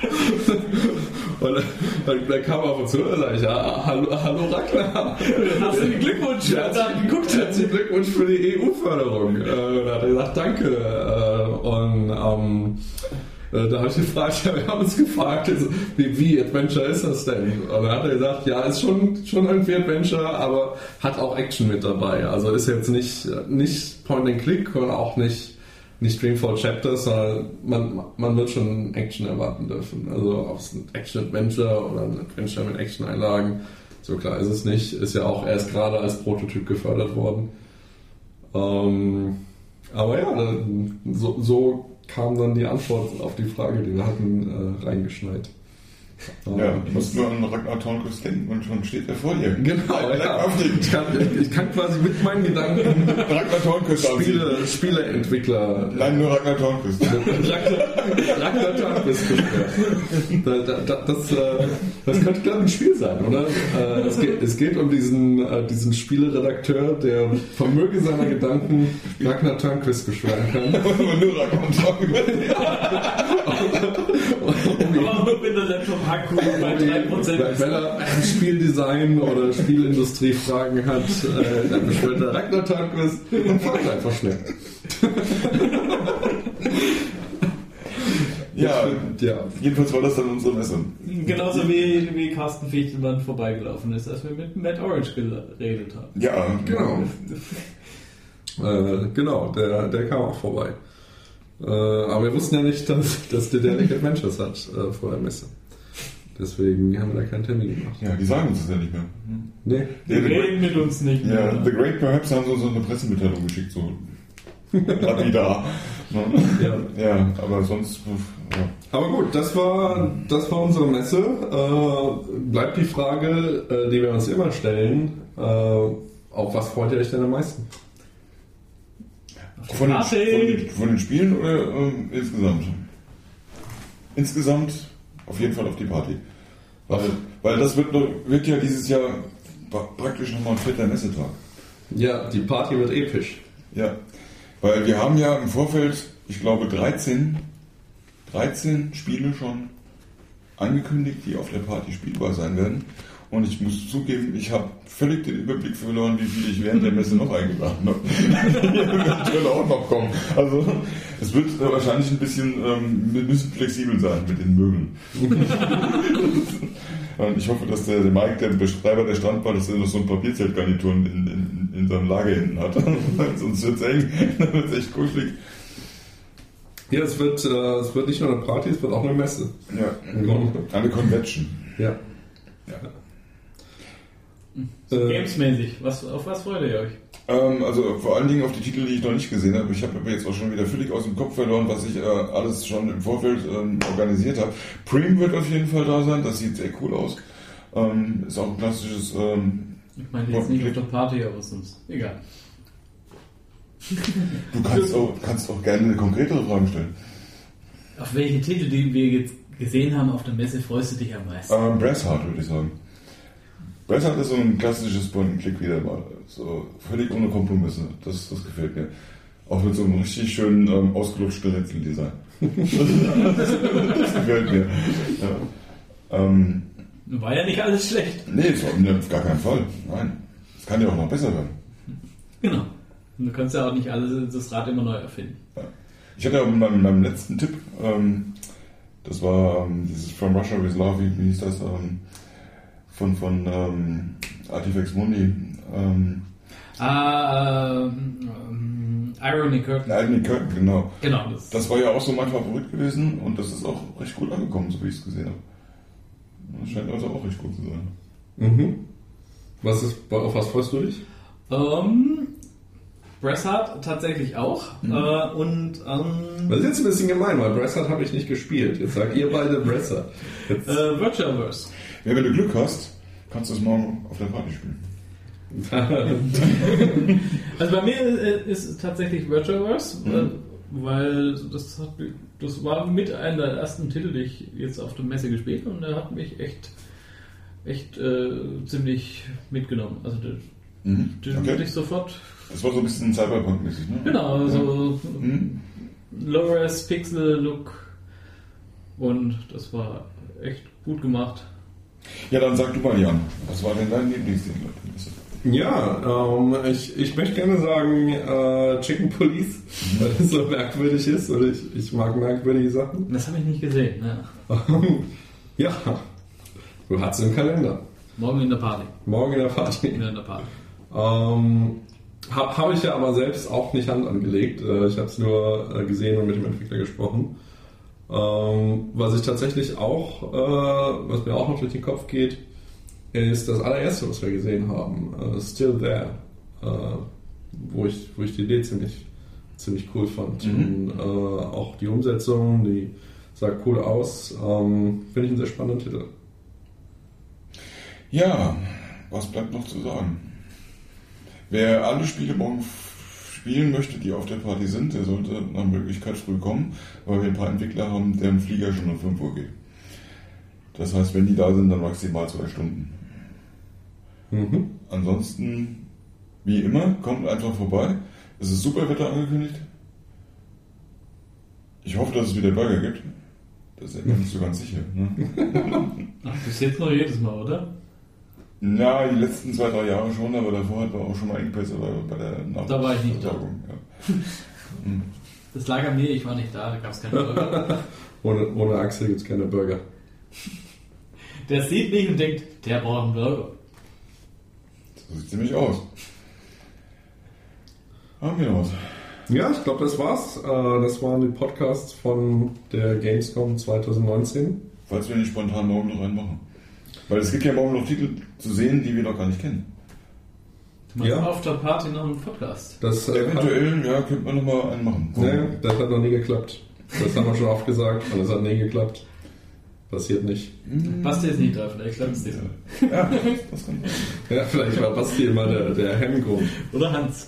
Und dann, dann kam er auf uns zu und sag ich, ja, hallo, hallo Ragnar. Herzlichen Glückwunsch, Ja, herzlichen Glückwunsch, herzlichen Glückwunsch für die EU-Förderung. Äh, da hat er gesagt, danke. Äh, und ähm, Äh, da habe ich gefragt, ja, wir haben uns gefragt, also, wie, wie Adventure ist das denn? Und dann hat er gesagt, ja, ist schon, schon irgendwie Adventure, aber hat auch Action mit dabei. Also ist jetzt nicht, nicht Point and Click und auch nicht, nicht Dreamfall Chapters, sondern man, man wird schon Action erwarten dürfen. Also ob es ein Action-Adventure oder ein Adventure mit Action-Einlagen, so klar ist es nicht. Ist ja auch erst gerade als Prototyp gefördert worden. Ähm, aber ja, so, so kam dann die Antwort auf die Frage, die wir hatten, äh, reingeschneit. Ja, du musst nur an Ragnar Tornquist denken und schon steht er vor dir. Genau, ja. Ich kann, ich kann quasi mit meinen Gedanken Ragnar Tornquist ansehen. Spiele, Spieleentwickler Nein, nur Ragnar Tornquist. Ragnar Tornquist da, da, da, das, äh, das könnte, glaube ich, ein Spiel sein, oder? Äh, es, geht, es geht um diesen, äh, diesen Spieleredakteur, der Vermöge seiner Gedanken Ragnar Tornquist beschweren kann. Aber nur Ragnar Aber nur wenn der Laptop-Akku bei 3% Wenn ist. er ein Spieldesign oder Spielindustrie-Fragen hat, äh, dann beschwert er Ragnar Tornquist und fragt einfach schnell. Ja, Ja, jedenfalls war das dann unsere Messe. Genauso wie, wie Carsten Fichtelmann vorbeigelaufen ist, als wir mit Matt Orange geredet haben. Ja, genau. Äh, genau, der, der kam auch vorbei. Äh, aber wir wussten ja nicht, dass, dass der Delic Adventures hat äh, vor der Messe. Deswegen haben wir da keinen Termin gemacht. Ja, die sagen uns das ja nicht mehr. Nee. Die Ja, reden mit uns nicht Ja, mehr. The Great Perhaps haben so, so eine Pressemitteilung geschickt, so lapidar. Ne? Ja. Ja, aber sonst, ja. Aber gut, das war, das war unsere Messe. Äh, bleibt die Frage, äh, die wir uns immer stellen, äh, auf was freut ihr euch denn am meisten? Von den, von, den, von den Spielen oder ähm, insgesamt? Insgesamt auf jeden Fall auf die Party. Weil, weil das wird, noch, wird ja dieses Jahr pra- praktisch nochmal ein fetter Messetag. Ja, die Party wird episch. Ja, weil wir haben ja im Vorfeld, ich glaube, 13, 13 Spiele schon angekündigt, die auf der Party spielbar sein werden. Und ich muss zugeben, ich habe völlig den Überblick verloren, wie viel ich während der Messe noch eingeladen habe. Eventuell auch noch kommen. Also es wird wahrscheinlich ein bisschen, ähm, wir müssen flexibel sein mit den Möbeln. Ich hoffe, dass der, der Mike, der Betreiber der Strandbar, dass er noch so ein Papierzeltgarnituren in, in, in seinem Lager hinten hat. Sonst wird es eng, dann wird es echt kuschelig. Ja, es wird, äh, es wird nicht nur eine Party, es wird auch eine Messe. Ja, eine Convention. Ja. Ja. Äh, Gamesmäßig, was, auf was freut ihr euch? Ähm, also vor allen Dingen auf die Titel, die ich noch nicht gesehen habe. Ich habe aber jetzt auch schon wieder völlig aus dem Kopf verloren, was ich äh, alles schon im Vorfeld ähm, organisiert habe. Preem wird auf jeden Fall da sein, das sieht sehr cool aus. Ähm, ist auch ein klassisches ähm, Ich meine jetzt nicht auf der Party, aber sonst. Egal. Du kannst auch, kannst auch gerne konkretere Fragen stellen. Auf welche Titel, die wir jetzt gesehen haben auf der Messe, freust du dich am meisten? Ähm, Brassheart würde ich sagen. Brassheart ist so ein klassisches Point-and-Click wieder mal. So völlig ohne Kompromisse. Das, das gefällt mir. Auch mit so einem richtig schönen ähm, ausgelutschten Rätseldesign. das, das gefällt mir. Ja. Ähm, War ja nicht alles schlecht. nee, ne, auf gar keinen Fall. Nein. Es kann ja auch noch besser werden. Genau. Und du kannst ja auch nicht alles das Rad immer neu erfinden. Ich hatte ja in meinem, meinem letzten Tipp, ähm, das war ähm, dieses From Russia with Love, wie, wie hieß das? Ähm, von von ähm, Artifex Mundi. Ähm, Ah, ähm, Irony Curtain. Lightning Curtain, genau. Genau, das, Das war ja auch so mein Favorit gewesen und das ist auch recht gut angekommen, so wie ich es gesehen habe. Das scheint also auch recht gut zu sein. mhm. Was ist, auf was freust du dich? Ähm, Brassard tatsächlich auch. Äh, und ähm, Das ist jetzt ein bisschen gemein, weil Brassard habe ich nicht gespielt. Jetzt sagt ihr beide Brassard. Jetzt, äh, Virtualverse. Ja, wenn du Glück hast, kannst du es morgen auf der Party spielen. Also bei mir äh, ist es tatsächlich Virtualverse, Mhm. weil das, hat, das war mit einer der ersten Titel, die ich jetzt auf der Messe gespielt habe und der hat mich echt, echt äh, ziemlich mitgenommen. Also den, Mhm. den Okay. würde ich sofort, Das war so ein bisschen Cyberpunk-mäßig, ne? genau, also Mhm. Low-Res Pixel-Look und das war echt gut gemacht. Ja, dann sag du mal, Jan, was war denn dein Lieblingstitel? Ja, ähm, ich, ich möchte gerne sagen äh, Chicken Police, weil es so merkwürdig ist und ich, ich mag merkwürdige Sachen. Das habe ich nicht gesehen. Ne? ja, du hast es im Kalender. Morgen in der Party. Morgen in der Party. In der Party. Ähm, Habe hab ich ja aber selbst auch nicht Hand angelegt. Äh, ich habe es nur äh, gesehen und mit dem Entwickler gesprochen. Ähm, was ich tatsächlich auch, äh, was mir auch noch durch den Kopf geht, ist das allererste, was wir gesehen haben, äh, Still There, äh, wo, ich, wo ich die Idee ziemlich, ziemlich cool fand. Und, äh, auch die Umsetzung, die sah cool aus. Ähm, Finde ich einen sehr spannenden Titel. Ja, was bleibt noch zu sagen? Wer alle Spiele morgen spielen möchte, die auf der Party sind, der sollte nach Möglichkeit früh kommen, weil wir ein paar Entwickler haben, deren Flieger schon um 5 Uhr geht. Das heißt, wenn die da sind, dann maximal zwei Stunden. Mhm. Ansonsten, wie immer, kommt einfach vorbei. Es ist super Wetter angekündigt. Ich hoffe, dass es wieder Burger gibt. Das ist ja nicht so ganz sicher. Ne? Ach, bis jetzt noch jedes Mal, oder? Na, die letzten zwei, drei Jahre schon, aber davor hatten wir auch schon mal Engpässe bei, bei der Nach Da war ich nicht da. Ja. Das lag an mir, ich war nicht da, da gab es keine Burger. Ohne, ohne Axel gibt es keine Burger. Der sieht mich und denkt, der braucht einen Burger. So sieht ziemlich aus. Haben wir noch was? Ja, ich glaube, das war's. Äh, Das waren die Podcasts von der Gamescom 2019. Falls wir nicht spontan morgen noch einen machen. Weil es gibt ja morgen noch Titel zu sehen, die wir noch gar nicht kennen. Du machst Ja. auf der Party noch einen Podcast. Das, äh, Eventuell, ja, könnte man noch mal einen machen. Hat, nee, das hat noch nie geklappt. Das haben wir schon oft gesagt und es hat nie geklappt. Passiert nicht. Basti ist nicht da, vielleicht klappt es dir. Ja, das kann sein. Ja, vielleicht war Basti immer der, der Hemmgrund. Oder Hans.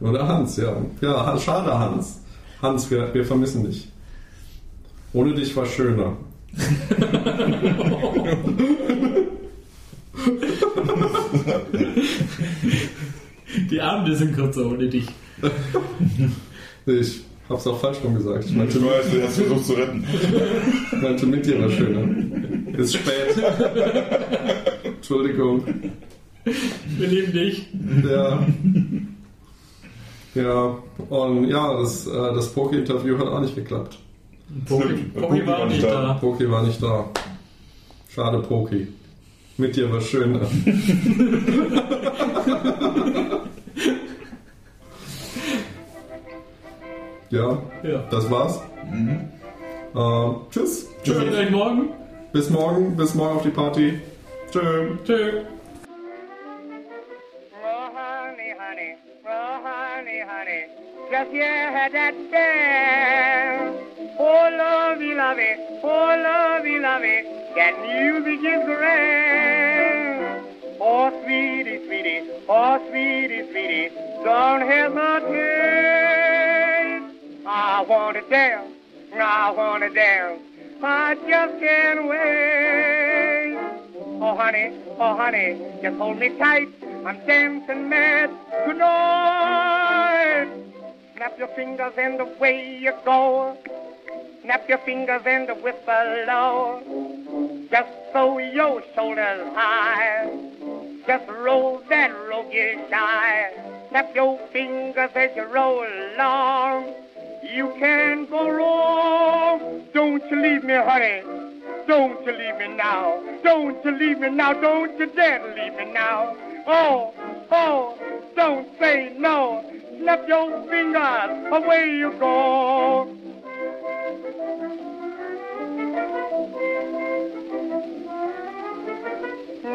Oder Hans, ja. Ja, schade, Hans. Hans, wir, wir vermissen dich. Ohne dich war schöner. Die Abende sind kürzer ohne dich. Nee, Ich hab's auch falsch rum gesagt. Ich meinte, du hast versucht zu retten. ich meinte mit dir war schöner. Ist spät. Entschuldigung. Wir lieben dich. Ja. Ja, und ja, das, äh, das Poké-Interview hat auch nicht geklappt. Poki, Stimmt, Poki Poki war nicht da. Poké war nicht da. Schade, Poké. Mit dir war schöner. ja, Ja. das war's. Äh, tschüss. Wir sehen euch morgen. Bis morgen. Bis morgen auf die Party. Tschö. Tschö. Honey, honey, just hear that dance. Oh, lovey, lovey, oh, lovey, lovey, that music is grand. Oh, sweetie, sweetie, oh, sweetie, sweetie, don't hesitate. I want to dance, I want to dance, I just can't wait. Oh honey, oh honey, just hold me tight. I'm dancing mad tonight. Snap your fingers and away you go. Snap your fingers and the whistle low. Just throw your shoulders high. Just roll that roguish eye. Snap your fingers as you roll along. You can't go wrong. Don't you leave me, honey. Don't you leave me now. Don't you leave me now. Don't you dare leave me now. Oh, oh, don't say no. Snap your fingers, away you go.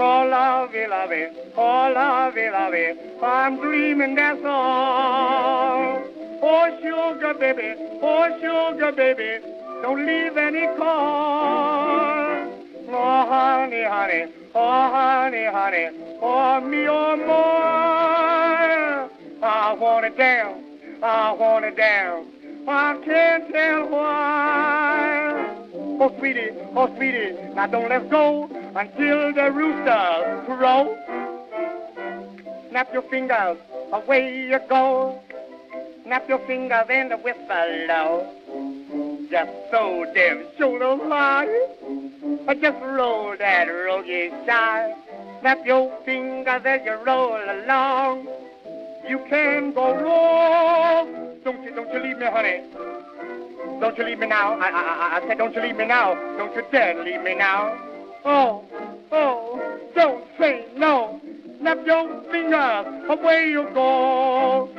Oh, lovey, lovey, oh, lovey, lovey, I'm dreaming that's all. Oh, sugar baby, oh, sugar baby, don't leave any call. Oh, honey, honey, oh, honey, honey, oh, me, oh, more. I want it down. I want it down. I can't tell why. Oh, sweetie, oh, sweetie, now don't let's go until the rooster crow. Snap your fingers, away you go. Snap your fingers and whistle low. just so damn shoulder. I just roll that roguish side. Snap your fingers as you roll along you can go wrong. Don't you, don't you leave me, honey. Don't you leave me now. I, I, I, I said, don't you leave me now. Don't you dare leave me now. Oh, oh, don't say no. Snap your fingers, away you go.